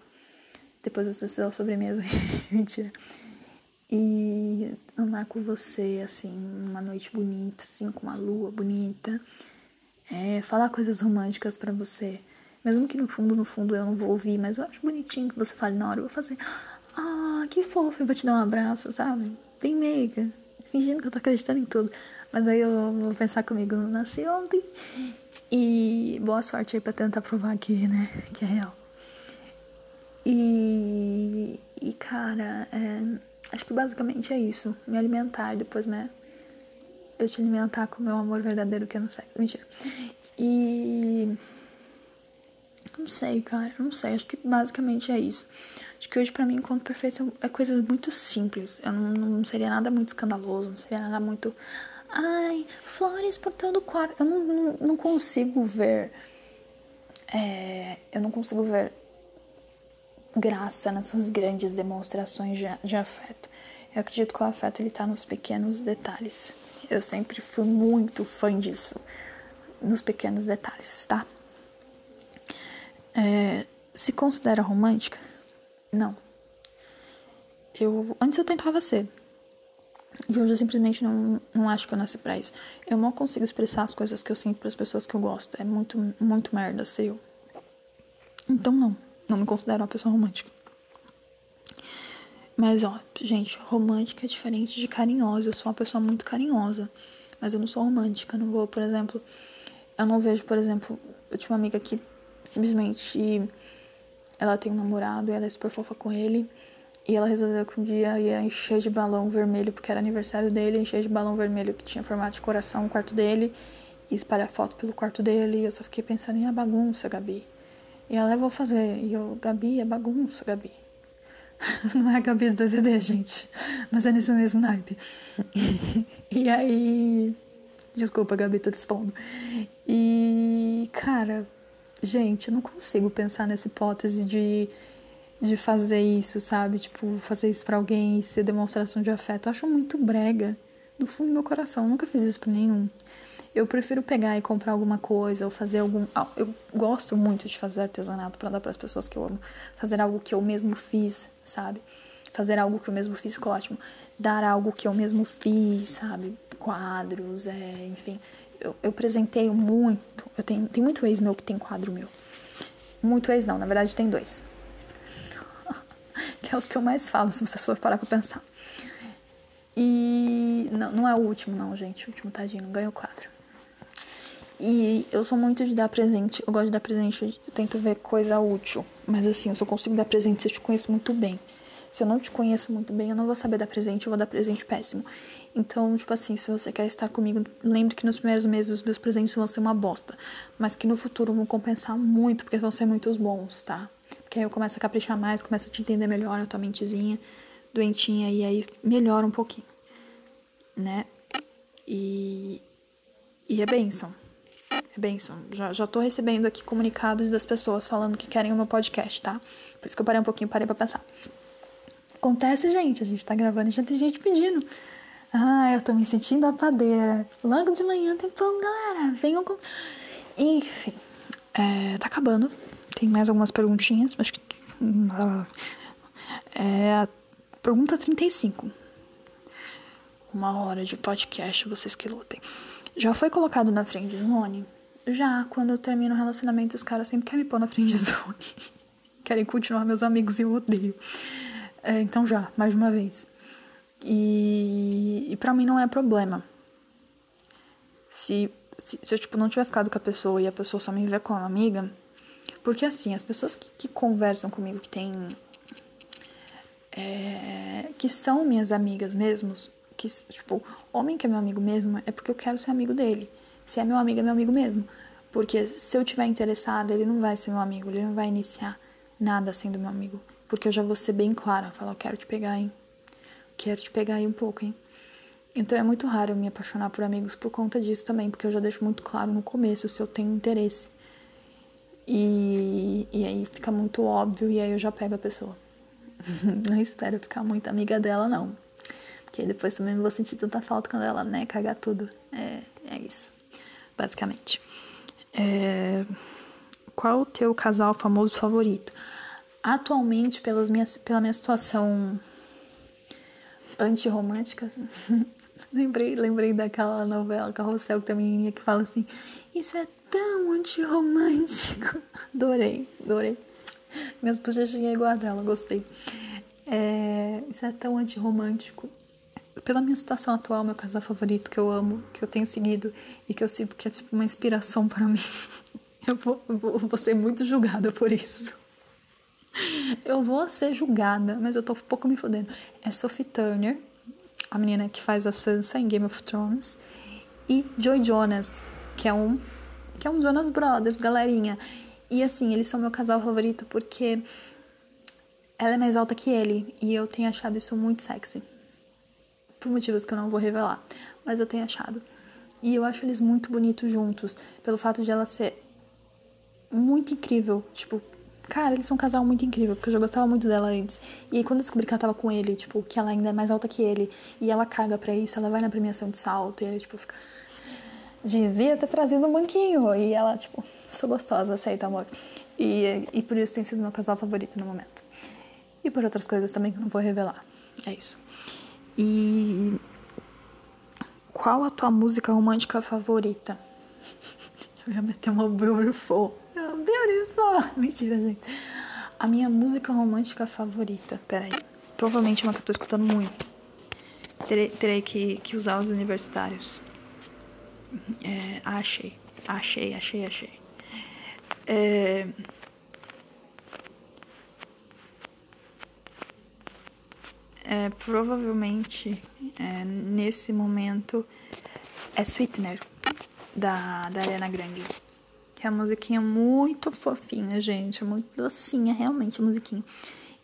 depois você se dar sobremesa, mentira. E andar com você, assim, uma noite bonita, assim, com uma lua bonita. É, falar coisas românticas para você. Mesmo que no fundo, no fundo eu não vou ouvir, mas eu acho bonitinho que você fale na hora. Eu vou fazer, ah, que fofo, eu vou te dar um abraço, sabe? Bem meiga, fingindo que eu tô acreditando em tudo. Mas aí eu vou pensar comigo, não nasci ontem. E boa sorte aí pra tentar provar que, né, que é real. E, e cara, é, acho que basicamente é isso. Me alimentar e depois, né, eu te alimentar com o meu amor verdadeiro que é no sexo. Mentira. E. Não sei, cara, não sei. Acho que basicamente é isso. Acho que hoje pra mim, encontro perfeito é coisa muito simples. Eu não, não seria nada muito escandaloso, não seria nada muito Ai, flores por todo o quarto. Eu não, não, não consigo ver. É, eu não consigo ver graça nessas grandes demonstrações de, de afeto. Eu acredito que o afeto ele tá nos pequenos detalhes. Eu sempre fui muito fã disso, nos pequenos detalhes, tá? É, se considera romântica? Não. Eu antes eu tentava ser. E hoje eu simplesmente não, não acho que eu nasci pra isso. Eu não consigo expressar as coisas que eu sinto pras pessoas que eu gosto. É muito, muito merda ser eu. Então não. Não me considero uma pessoa romântica. Mas, ó, gente, romântica é diferente de carinhosa. Eu sou uma pessoa muito carinhosa. Mas eu não sou romântica. Não vou, por exemplo. Eu não vejo, por exemplo. Eu tinha uma amiga que simplesmente. Ela tem um namorado ela é super fofa com ele. E ela resolveu que um dia ia encher de balão vermelho, porque era aniversário dele, encher de balão vermelho que tinha formato de coração no quarto dele e espalhar foto pelo quarto dele. E eu só fiquei pensando em a bagunça, Gabi. E ela, eu vou fazer. E eu, Gabi, é bagunça, Gabi. Não é a Gabi do BBB, gente. Mas é nesse mesmo naipe. e aí. Desculpa, Gabi, tô te expondo. E, cara, gente, eu não consigo pensar nessa hipótese de de fazer isso, sabe? Tipo, fazer isso para alguém e ser demonstração de afeto. Eu acho muito brega. Do fundo do meu coração. Eu nunca fiz isso pra nenhum. Eu prefiro pegar e comprar alguma coisa ou fazer algum. Eu gosto muito de fazer artesanato para dar para as pessoas que eu amo. Fazer algo que eu mesmo fiz, sabe? Fazer algo que eu mesmo fiz ficou ótimo. Dar algo que eu mesmo fiz, sabe? Quadros, é, enfim. Eu, eu presenteio muito. Eu tenho, tem muito ex meu que tem quadro meu. Muito ex não, na verdade tem dois que é os que eu mais falo, se você for parar pra pensar. E não, não é o último, não, gente. O último tadinho, não ganhou quadro. E eu sou muito de dar presente. Eu gosto de dar presente, eu tento ver coisa útil. Mas assim, eu só consigo dar presente se eu te conheço muito bem. Se eu não te conheço muito bem, eu não vou saber dar presente, eu vou dar presente péssimo. Então, tipo assim, se você quer estar comigo, lembre que nos primeiros meses os meus presentes vão ser uma bosta. Mas que no futuro vão compensar muito, porque vão ser muito bons, tá? Que aí eu começo a caprichar mais, começo a te entender melhor, a tua mentezinha doentinha, e aí melhora um pouquinho, né? E, e é bênção. É bênção. Já, já tô recebendo aqui comunicados das pessoas falando que querem o meu podcast, tá? Por isso que eu parei um pouquinho, parei pra pensar. Acontece, gente, a gente tá gravando e já tem gente pedindo. Ah, eu tô me sentindo a padeira. Logo de manhã tem pão, galera. Venham com. Enfim, é, tá acabando. Tem mais algumas perguntinhas, acho que. É a pergunta 35. Uma hora de podcast, vocês que lutem. Já foi colocado na friend zone? Já, quando eu termino o relacionamento, os caras sempre querem me pôr na friend zone. querem continuar meus amigos e eu odeio. É, então já, mais uma vez. E, e para mim não é problema. Se, se, se eu tipo, não tiver ficado com a pessoa e a pessoa só me vê como amiga, porque assim, as pessoas que, que conversam comigo, que tem. É, que são minhas amigas mesmos, que, tipo, homem que é meu amigo mesmo, é porque eu quero ser amigo dele. Se é meu amigo, é meu amigo mesmo. Porque se eu tiver interessada, ele não vai ser meu amigo, ele não vai iniciar nada sendo meu amigo. Porque eu já vou ser bem clara, falar, eu quero te pegar, hein? Quero te pegar aí um pouco, hein? Então é muito raro eu me apaixonar por amigos por conta disso também, porque eu já deixo muito claro no começo se eu tenho interesse. E, e aí fica muito óbvio e aí eu já pego a pessoa. não espero ficar muito amiga dela, não. Porque depois também vou sentir tanta falta quando ela, né, cagar tudo. É, é isso, basicamente. É... Qual o teu casal famoso favorito? Atualmente, pelas minhas, pela minha situação antirromântica, lembrei, lembrei daquela novela Carrossel que tem a menininha que fala assim: Isso é tão antirromântico. Adorei, adorei. Minhas bochechinhas igual a dela, gostei. É, isso é tão antirromântico. Pela minha situação atual, meu casal favorito que eu amo, que eu tenho seguido e que eu sinto que é tipo uma inspiração para mim. Eu vou, eu vou, vou ser muito julgada por isso. Eu vou ser julgada, mas eu tô um pouco me fodendo. É Sophie Turner, a menina que faz a Sansa em Game of Thrones, e Joy Jonas, que é um que é um Jonas Brothers, galerinha. E assim, eles são meu casal favorito porque ela é mais alta que ele e eu tenho achado isso muito sexy. Por motivos que eu não vou revelar, mas eu tenho achado. E eu acho eles muito bonitos juntos, pelo fato de ela ser muito incrível, tipo, Cara, eles são um casal muito incrível, porque eu já gostava muito dela antes. E aí, quando eu descobri que ela tava com ele, tipo, que ela ainda é mais alta que ele, e ela caga pra isso, ela vai na premiação de salto, e ele, tipo, fica devia ter trazido um banquinho. E ela, tipo, sou gostosa, aceita amor. E, e por isso tem sido meu casal favorito no momento. E por outras coisas também que não vou revelar. É isso. E qual a tua música romântica favorita? Eu ia meter uma beautiful. Beautiful. Mentira, gente. A minha música romântica favorita. Peraí. provavelmente é uma que eu tô escutando muito. Terei, terei que, que usar os universitários. É, achei, achei, achei, achei. É, é, provavelmente é, nesse momento é Sweetener da, da Ariana Grande. Que é uma musiquinha muito fofinha, gente. Muito docinha, realmente, a musiquinha.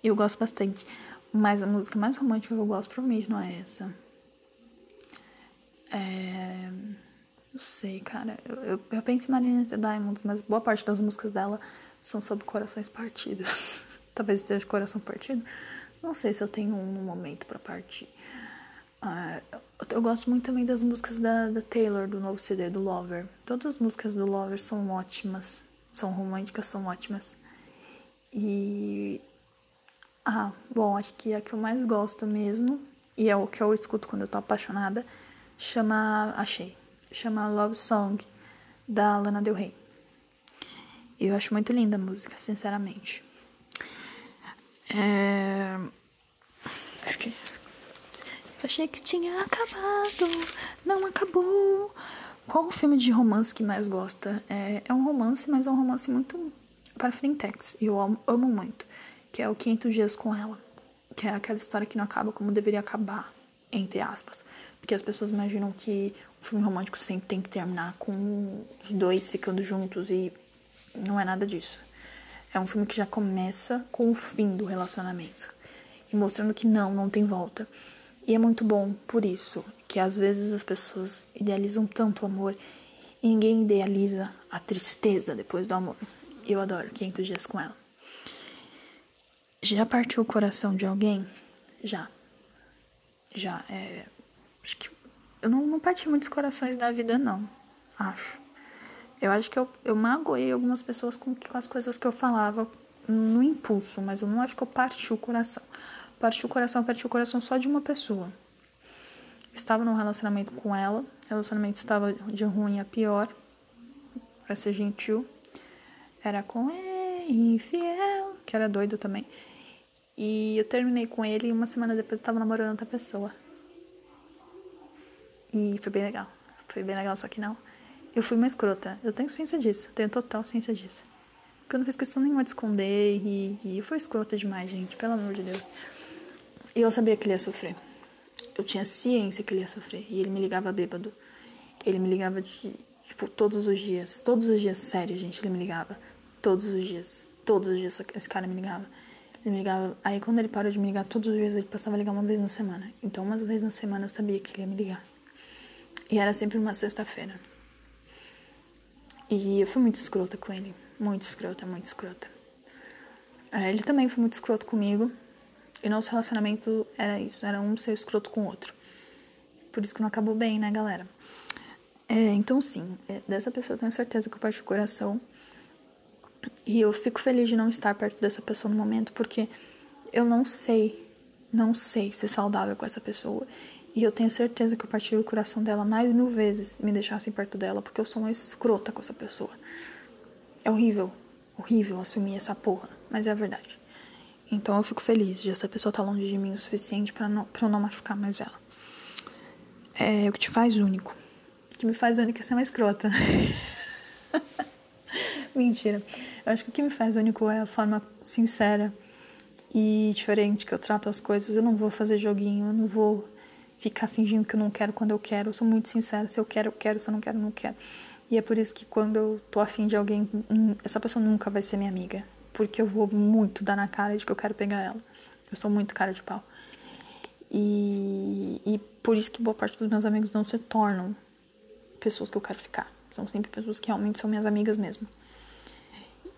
Eu gosto bastante. Mas a música mais romântica que eu gosto provavelmente não é essa. É. Não sei, cara. Eu, eu, eu penso em Marina Diamonds, mas boa parte das músicas dela são sobre corações partidos. Talvez esteja coração partido. Não sei se eu tenho um no momento para partir. Uh, eu gosto muito também das músicas da, da, Taylor, do novo CD, do Lover. Todas as músicas do Lover são ótimas. São românticas, são ótimas. E. Ah, bom, acho que a que eu mais gosto mesmo, e é o que eu escuto quando eu tô apaixonada, chama. Achei. Chama Love Song, da Lana Del Rey. Eu acho muito linda a música, sinceramente. É... Acho que Achei que tinha acabado, não acabou. Qual o filme de romance que mais gosta? É, é um romance, mas é um romance muito para frentex. E eu amo, amo muito. Que é o 500 Dias com Ela. Que é aquela história que não acaba como deveria acabar, entre aspas. Porque as pessoas imaginam que o filme romântico sempre tem que terminar com os dois ficando juntos e não é nada disso. É um filme que já começa com o fim do relacionamento e mostrando que não, não tem volta. E é muito bom por isso que às vezes as pessoas idealizam tanto o amor e ninguém idealiza a tristeza depois do amor. Eu adoro 500 dias com ela. Já partiu o coração de alguém? Já. Já. É... Acho que eu não, não parti muitos corações da vida, não. Acho. Eu acho que eu, eu magoei algumas pessoas com, com as coisas que eu falava no impulso, mas eu não acho que eu parti o coração partiu o coração, partiu o coração só de uma pessoa. estava num relacionamento com ela, o relacionamento estava de ruim a pior, para ser gentil. Era com ele, infiel, que era doido também. E eu terminei com ele e uma semana depois eu tava namorando outra pessoa. E foi bem legal. Foi bem legal, só que não. Eu fui uma escrota. Eu tenho ciência disso. Tenho total ciência disso. Porque eu não fiz questão nenhuma de esconder. E, e fui escrota demais, gente. Pelo amor de Deus. E eu sabia que ele ia sofrer. Eu tinha ciência que ele ia sofrer. E ele me ligava bêbado. Ele me ligava de, tipo, todos os dias. Todos os dias, sério, gente, ele me ligava. Todos os dias. Todos os dias esse cara me ligava. Ele me ligava. Aí quando ele parou de me ligar todos os dias, ele passava a ligar uma vez na semana. Então, uma vez na semana eu sabia que ele ia me ligar. E era sempre uma sexta-feira. E eu fui muito escrota com ele. Muito escrota, muito escrota. É, ele também foi muito escroto comigo. E nosso relacionamento era isso, era um ser escroto com o outro. Por isso que não acabou bem, né, galera? É, então, sim, é, dessa pessoa eu tenho certeza que eu parto o coração. E eu fico feliz de não estar perto dessa pessoa no momento, porque eu não sei, não sei ser saudável com essa pessoa. E eu tenho certeza que eu parti o coração dela mais mil vezes me deixassem perto dela, porque eu sou uma escrota com essa pessoa. É horrível, horrível assumir essa porra, mas é a verdade. Então eu fico feliz de essa pessoa estar tá longe de mim o suficiente para eu não machucar mais ela. É o que te faz único. O que me faz única é ser uma escrota. Mentira. Eu acho que o que me faz único é a forma sincera e diferente que eu trato as coisas. Eu não vou fazer joguinho, eu não vou ficar fingindo que eu não quero quando eu quero. Eu sou muito sincera. Se eu quero, eu quero. Se eu não quero, eu não quero. E é por isso que quando eu tô afim de alguém, hum, essa pessoa nunca vai ser minha amiga porque eu vou muito dar na cara de que eu quero pegar ela. Eu sou muito cara de pau. E, e por isso que boa parte dos meus amigos não se tornam pessoas que eu quero ficar. São sempre pessoas que realmente são minhas amigas mesmo.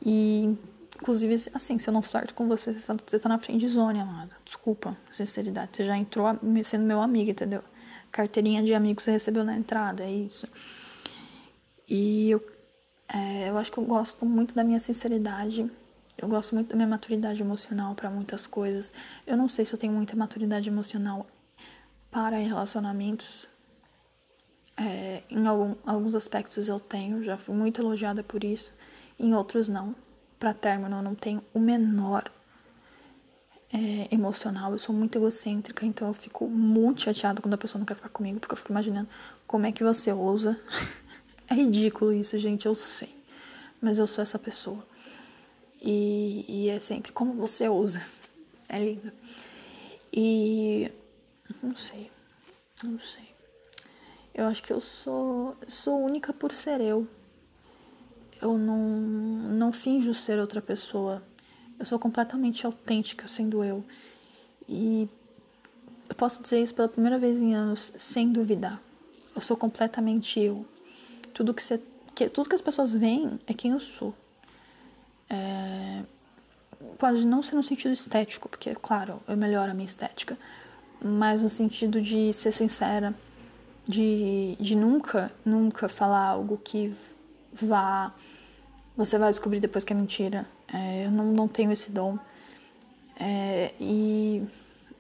E, inclusive, assim, se eu não flerto com você, você tá na frente de zone, amada. Desculpa, sinceridade. Você já entrou sendo meu amigo, entendeu? Carteirinha de amigo você recebeu na entrada, é isso. E eu, é, eu acho que eu gosto muito da minha sinceridade eu gosto muito da minha maturidade emocional para muitas coisas. Eu não sei se eu tenho muita maturidade emocional para relacionamentos. É, em algum, alguns aspectos eu tenho, já fui muito elogiada por isso. Em outros não. Para término eu não tenho o menor é, emocional, eu sou muito egocêntrica, então eu fico muito chateada quando a pessoa não quer ficar comigo, porque eu fico imaginando como é que você ousa. é ridículo isso, gente, eu sei. Mas eu sou essa pessoa. E, e é sempre como você ousa. É lindo. E não sei. Não sei. Eu acho que eu sou, sou única por ser eu. Eu não, não finjo ser outra pessoa. Eu sou completamente autêntica sendo eu. E eu posso dizer isso pela primeira vez em anos, sem duvidar. Eu sou completamente eu. Tudo que, você, que, tudo que as pessoas veem é quem eu sou. É, pode não ser no sentido estético, porque, claro, eu melhoro a minha estética, mas no sentido de ser sincera, de, de nunca, nunca falar algo que vá. Você vai descobrir depois que é mentira. É, eu não, não tenho esse dom. É, e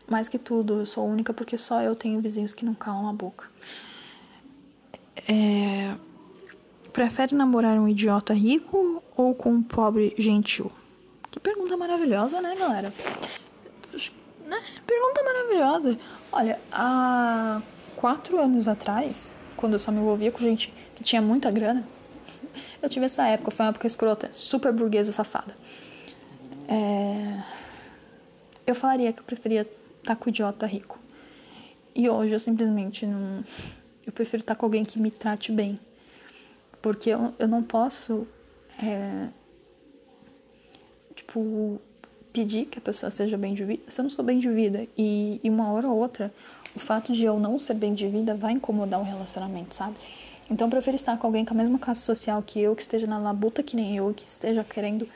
mais que tudo, eu sou única porque só eu tenho vizinhos que não calam a boca. É, prefere namorar um idiota rico ou com um pobre gentil? Que pergunta maravilhosa, né, galera? Né? Pergunta maravilhosa. Olha, há quatro anos atrás, quando eu só me envolvia com gente que tinha muita grana, eu tive essa época, foi uma época escrota, super burguesa safada. É... Eu falaria que eu preferia estar com o idiota rico. E hoje eu simplesmente não. Eu prefiro estar com alguém que me trate bem. Porque eu, eu não posso. É tipo, pedir que a pessoa seja bem de vida, se eu não sou bem de vida e, e uma hora ou outra, o fato de eu não ser bem de vida vai incomodar o relacionamento, sabe? Então eu prefiro estar com alguém com a mesma classe social que eu, que esteja na labuta que nem eu, que esteja querendo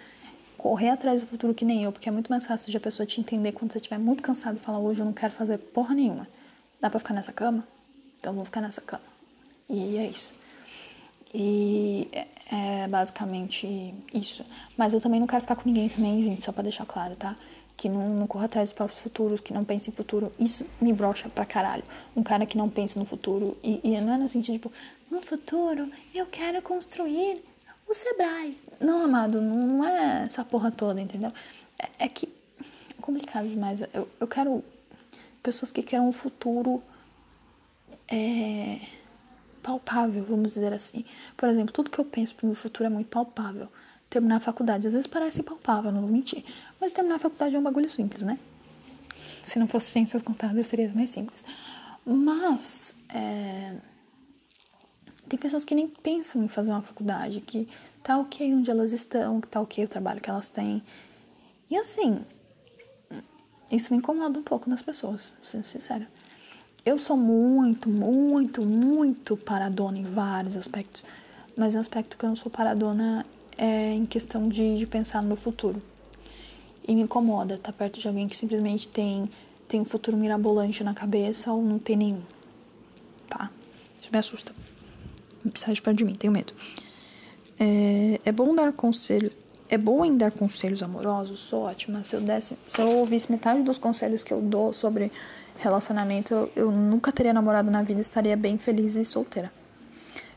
correr atrás do futuro que nem eu, porque é muito mais fácil de a pessoa te entender quando você estiver muito cansado e falar hoje eu não quero fazer porra nenhuma. Dá pra ficar nessa cama? Então vou ficar nessa cama. E é isso. E é basicamente isso. Mas eu também não quero ficar com ninguém também, gente, só pra deixar claro, tá? Que não, não corra atrás dos próprios futuros, que não pense em futuro. Isso me brocha pra caralho. Um cara que não pensa no futuro. E, e não é no sentido, tipo, no futuro eu quero construir o Sebrae. Não, amado, não, não é essa porra toda, entendeu? É, é que é complicado demais. Eu, eu quero pessoas que querem um futuro. É palpável, vamos dizer assim. Por exemplo, tudo que eu penso para o meu futuro é muito palpável. Terminar a faculdade, às vezes parece palpável, não vou mentir. Mas terminar a faculdade é um bagulho simples, né? Se não fosse ciências contábeis, seria mais simples. Mas, é... tem pessoas que nem pensam em fazer uma faculdade, que tá ok onde elas estão, que tá ok o trabalho que elas têm. E assim, isso me incomoda um pouco nas pessoas, sendo sincera. Eu sou muito, muito, muito paradona em vários aspectos, mas um aspecto que eu não sou paradona é em questão de, de pensar no futuro. E me incomoda estar tá perto de alguém que simplesmente tem, tem um futuro mirabolante na cabeça ou não tem nenhum. Tá? Isso me assusta. Sai de perto de mim, tenho medo. É, é bom dar conselho. É bom em dar conselhos amorosos? Sou ótima. Se eu, desse, se eu ouvisse metade dos conselhos que eu dou sobre relacionamento, eu, eu nunca teria namorado na vida, estaria bem feliz e solteira.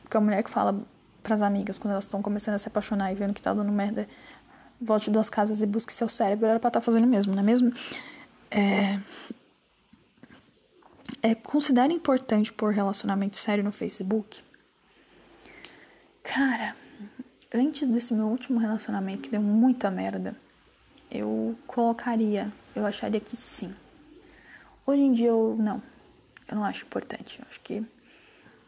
Porque a mulher que fala pras amigas quando elas estão começando a se apaixonar e vendo que tá dando merda, volte duas casas e busque seu cérebro, era pra estar tá fazendo mesmo, não é mesmo? É... é considera importante pôr relacionamento sério no Facebook? Cara, antes desse meu último relacionamento que deu muita merda, eu colocaria, eu acharia que sim. Hoje em dia eu não. Eu não acho importante. Eu acho que.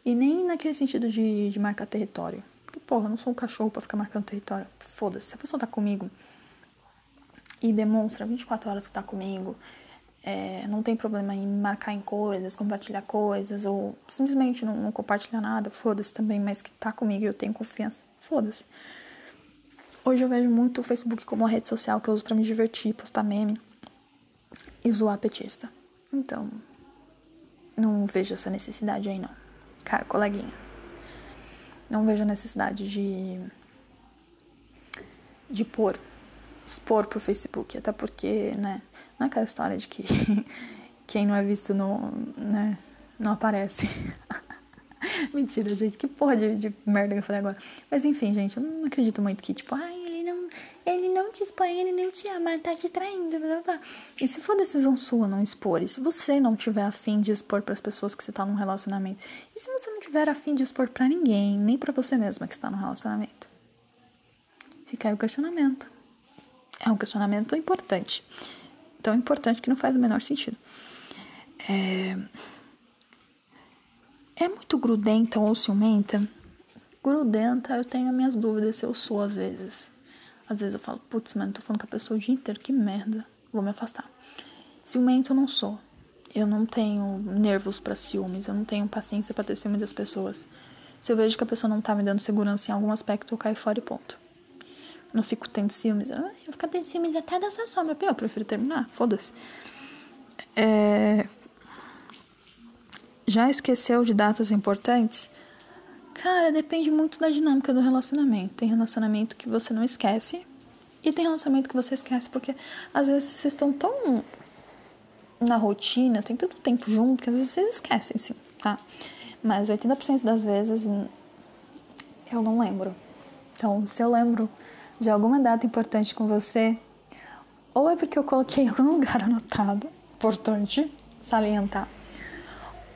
E nem naquele sentido de, de marcar território. Porque, porra, eu não sou um cachorro pra ficar marcando território. Foda-se. Se a pessoa tá comigo e demonstra 24 horas que tá comigo, é, não tem problema em marcar em coisas, compartilhar coisas, ou simplesmente não, não compartilhar nada, foda-se também, mas que tá comigo e eu tenho confiança, foda-se. Hoje eu vejo muito o Facebook como uma rede social que eu uso para me divertir, postar meme e zoar petista. Então, não vejo essa necessidade aí não. Cara, coleguinha. Não vejo a necessidade de de pôr expor pro Facebook, até porque, né, não é aquela história de que quem não é visto não, né, não aparece. Mentira, gente, que porra de, de merda que eu falei agora. Mas enfim, gente, eu não acredito muito que, tipo, ai, ele não, não não te expõe, ele nem te ama, tá te traindo, blá, blá. E se for decisão sua não expor, e se você não tiver afim de expor para as pessoas que você tá num relacionamento, e se você não tiver afim de expor para ninguém, nem para você mesma que está no relacionamento? Fica aí o questionamento. É um questionamento importante. Tão importante que não faz o menor sentido. É, é muito grudenta ou ciumenta? Grudenta, eu tenho minhas dúvidas se eu sou às vezes. Às vezes eu falo, putz, mano, tô falando com a pessoa o dia inteiro, que merda, vou me afastar. Ciumento eu não sou. Eu não tenho nervos para ciúmes, eu não tenho paciência para ter ciúme das pessoas. Se eu vejo que a pessoa não tá me dando segurança em algum aspecto, eu caio fora e ponto. Não fico tendo ciúmes. Ah, eu fico tendo ciúmes até dessa sombra. Eu prefiro terminar, foda-se. É, já esqueceu de datas importantes? Cara, depende muito da dinâmica do relacionamento. Tem relacionamento que você não esquece e tem relacionamento que você esquece porque às vezes vocês estão tão na rotina, tem tanto tempo junto que às vezes vocês esquecem, sim, tá? Mas 80% das vezes eu não lembro. Então, se eu lembro de alguma data importante com você, ou é porque eu coloquei em algum lugar anotado, importante salientar,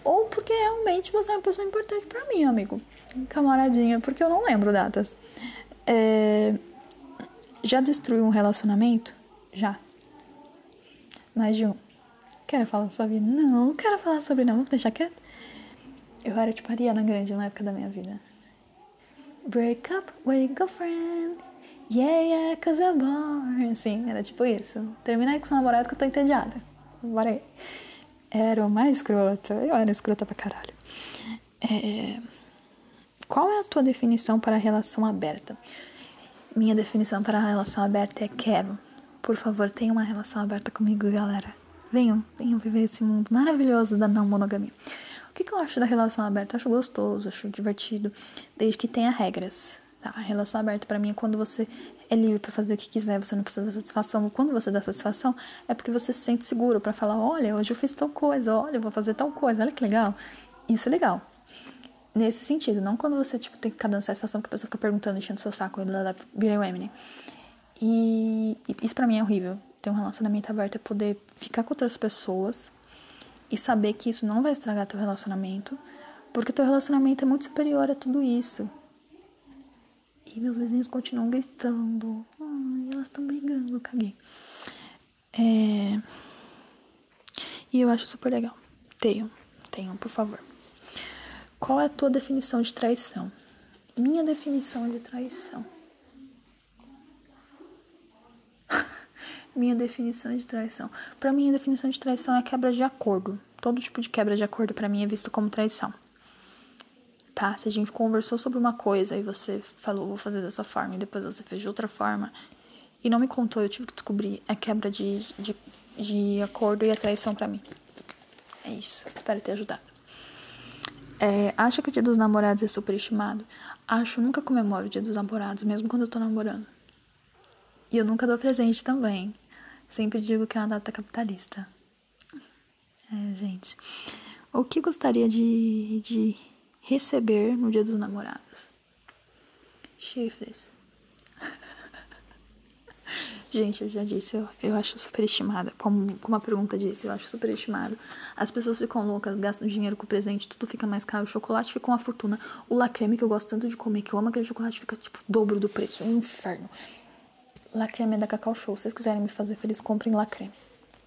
ou porque realmente você é uma pessoa importante para mim, amigo. Camaradinha, porque eu não lembro datas. É... Já destruiu um relacionamento? Já. Mais de um. Quero falar sobre. Não, não quero falar sobre não. Vamos deixar quieto. Eu era tipo Ariana Grande na época da minha vida. Break up with your girlfriend. Yeah, yeah, cause I'm born. Sim, era tipo isso. Terminei com seu namorado que eu tô entediada. Bora aí era o mais escrota. Eu era escrota pra caralho. É... Qual é a tua definição para a relação aberta? Minha definição para a relação aberta é quero. Por favor, tenha uma relação aberta comigo, galera. Venham, venham viver esse mundo maravilhoso da não monogamia. O que, que eu acho da relação aberta? Acho gostoso, acho divertido, desde que tenha regras. Tá? A relação aberta para mim é quando você é livre para fazer o que quiser, você não precisa dar satisfação. Quando você dá satisfação, é porque você se sente seguro para falar: olha, hoje eu fiz tal coisa, olha, eu vou fazer tal coisa, olha que legal. Isso é legal. Nesse sentido, não quando você tipo, tem que ficar dando satisfação que a pessoa fica perguntando, enchendo seu saco, e vira o Eminem. E isso para mim é horrível. Ter um relacionamento aberto é poder ficar com outras pessoas e saber que isso não vai estragar teu relacionamento, porque teu relacionamento é muito superior a tudo isso. E meus vizinhos continuam gritando. Ai, elas estão brigando, caguei. É... E eu acho super legal. Tenham, tenham, por favor. Qual é a tua definição de traição? Minha definição de traição. minha definição de traição. Para mim, a definição de traição é quebra de acordo. Todo tipo de quebra de acordo para mim é visto como traição tá? Se a gente conversou sobre uma coisa e você falou, vou fazer dessa forma, e depois você fez de outra forma, e não me contou, eu tive que descobrir a quebra de, de, de acordo e a traição para mim. É isso, espero ter ajudado. É, acha que o dia dos namorados é superestimado? Acho, nunca comemoro o dia dos namorados, mesmo quando eu tô namorando. E eu nunca dou presente também. Sempre digo que é uma data capitalista. É, gente. O que gostaria de, de receber no dia dos namorados? Chifres. Gente, eu já disse, eu, eu acho superestimada. Como, como a pergunta disse, eu acho superestimado. As pessoas ficam loucas, gastam dinheiro com presente, tudo fica mais caro. O chocolate fica uma fortuna. O lacreme, que eu gosto tanto de comer, que eu amo aquele chocolate, fica tipo dobro do preço. É um inferno. Lacreme é da Cacau Show. Se vocês quiserem me fazer feliz, comprem lacreme.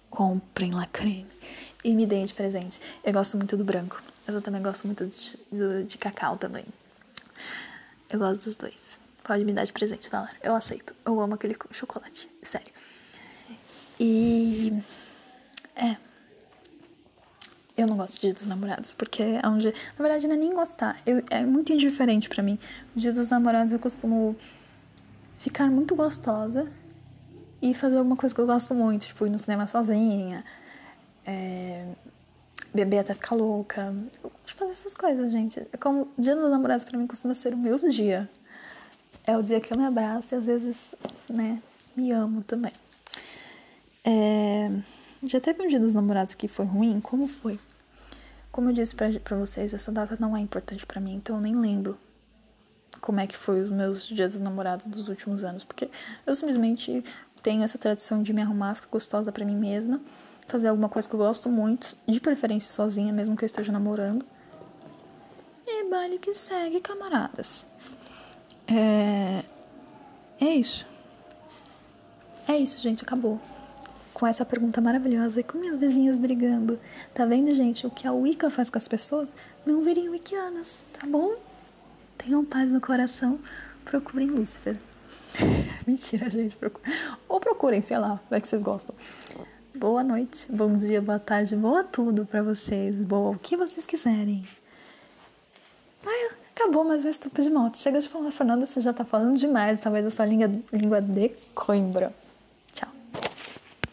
Comprem lacreme. E me deem de presente. Eu gosto muito do branco. Mas eu também gosto muito de, de, de cacau também. Eu gosto dos dois. Pode me dar de presente, galera. Eu aceito. Eu amo aquele chocolate. Sério. E. É. Eu não gosto de dia dos namorados, porque é um dia. Na verdade, não é nem gostar. Eu, é muito indiferente para mim. O dia dos namorados eu costumo ficar muito gostosa e fazer alguma coisa que eu gosto muito, tipo ir no cinema sozinha. É, beber até ficar louca. Eu gosto de fazer essas coisas, gente. É como dia dos namorados pra mim costuma ser o meu dia. É o dia que eu me abraço e às vezes, né, me amo também. É... Já teve um dia dos namorados que foi ruim? Como foi? Como eu disse pra vocês, essa data não é importante para mim, então eu nem lembro como é que foi os meus dias dos namorados dos últimos anos, porque eu simplesmente tenho essa tradição de me arrumar, ficar gostosa para mim mesma, fazer alguma coisa que eu gosto muito, de preferência sozinha, mesmo que eu esteja namorando. E baile que segue, camaradas. É. É isso. É isso, gente, acabou. Com essa pergunta maravilhosa e com minhas vizinhas brigando. Tá vendo, gente? O que a Wicca faz com as pessoas não virem wiccanas, tá bom? Tenham paz no coração. Procurem Lúcifer. Mentira, gente. Ou procurem, sei lá, vai que vocês gostam. Boa noite, bom dia, boa tarde, boa tudo pra vocês. Boa, o que vocês quiserem. Ai, acabou mais um estúpido de moto. Chega de falar, Fernanda, você já tá falando demais. Talvez a sua língua, língua de coimbra.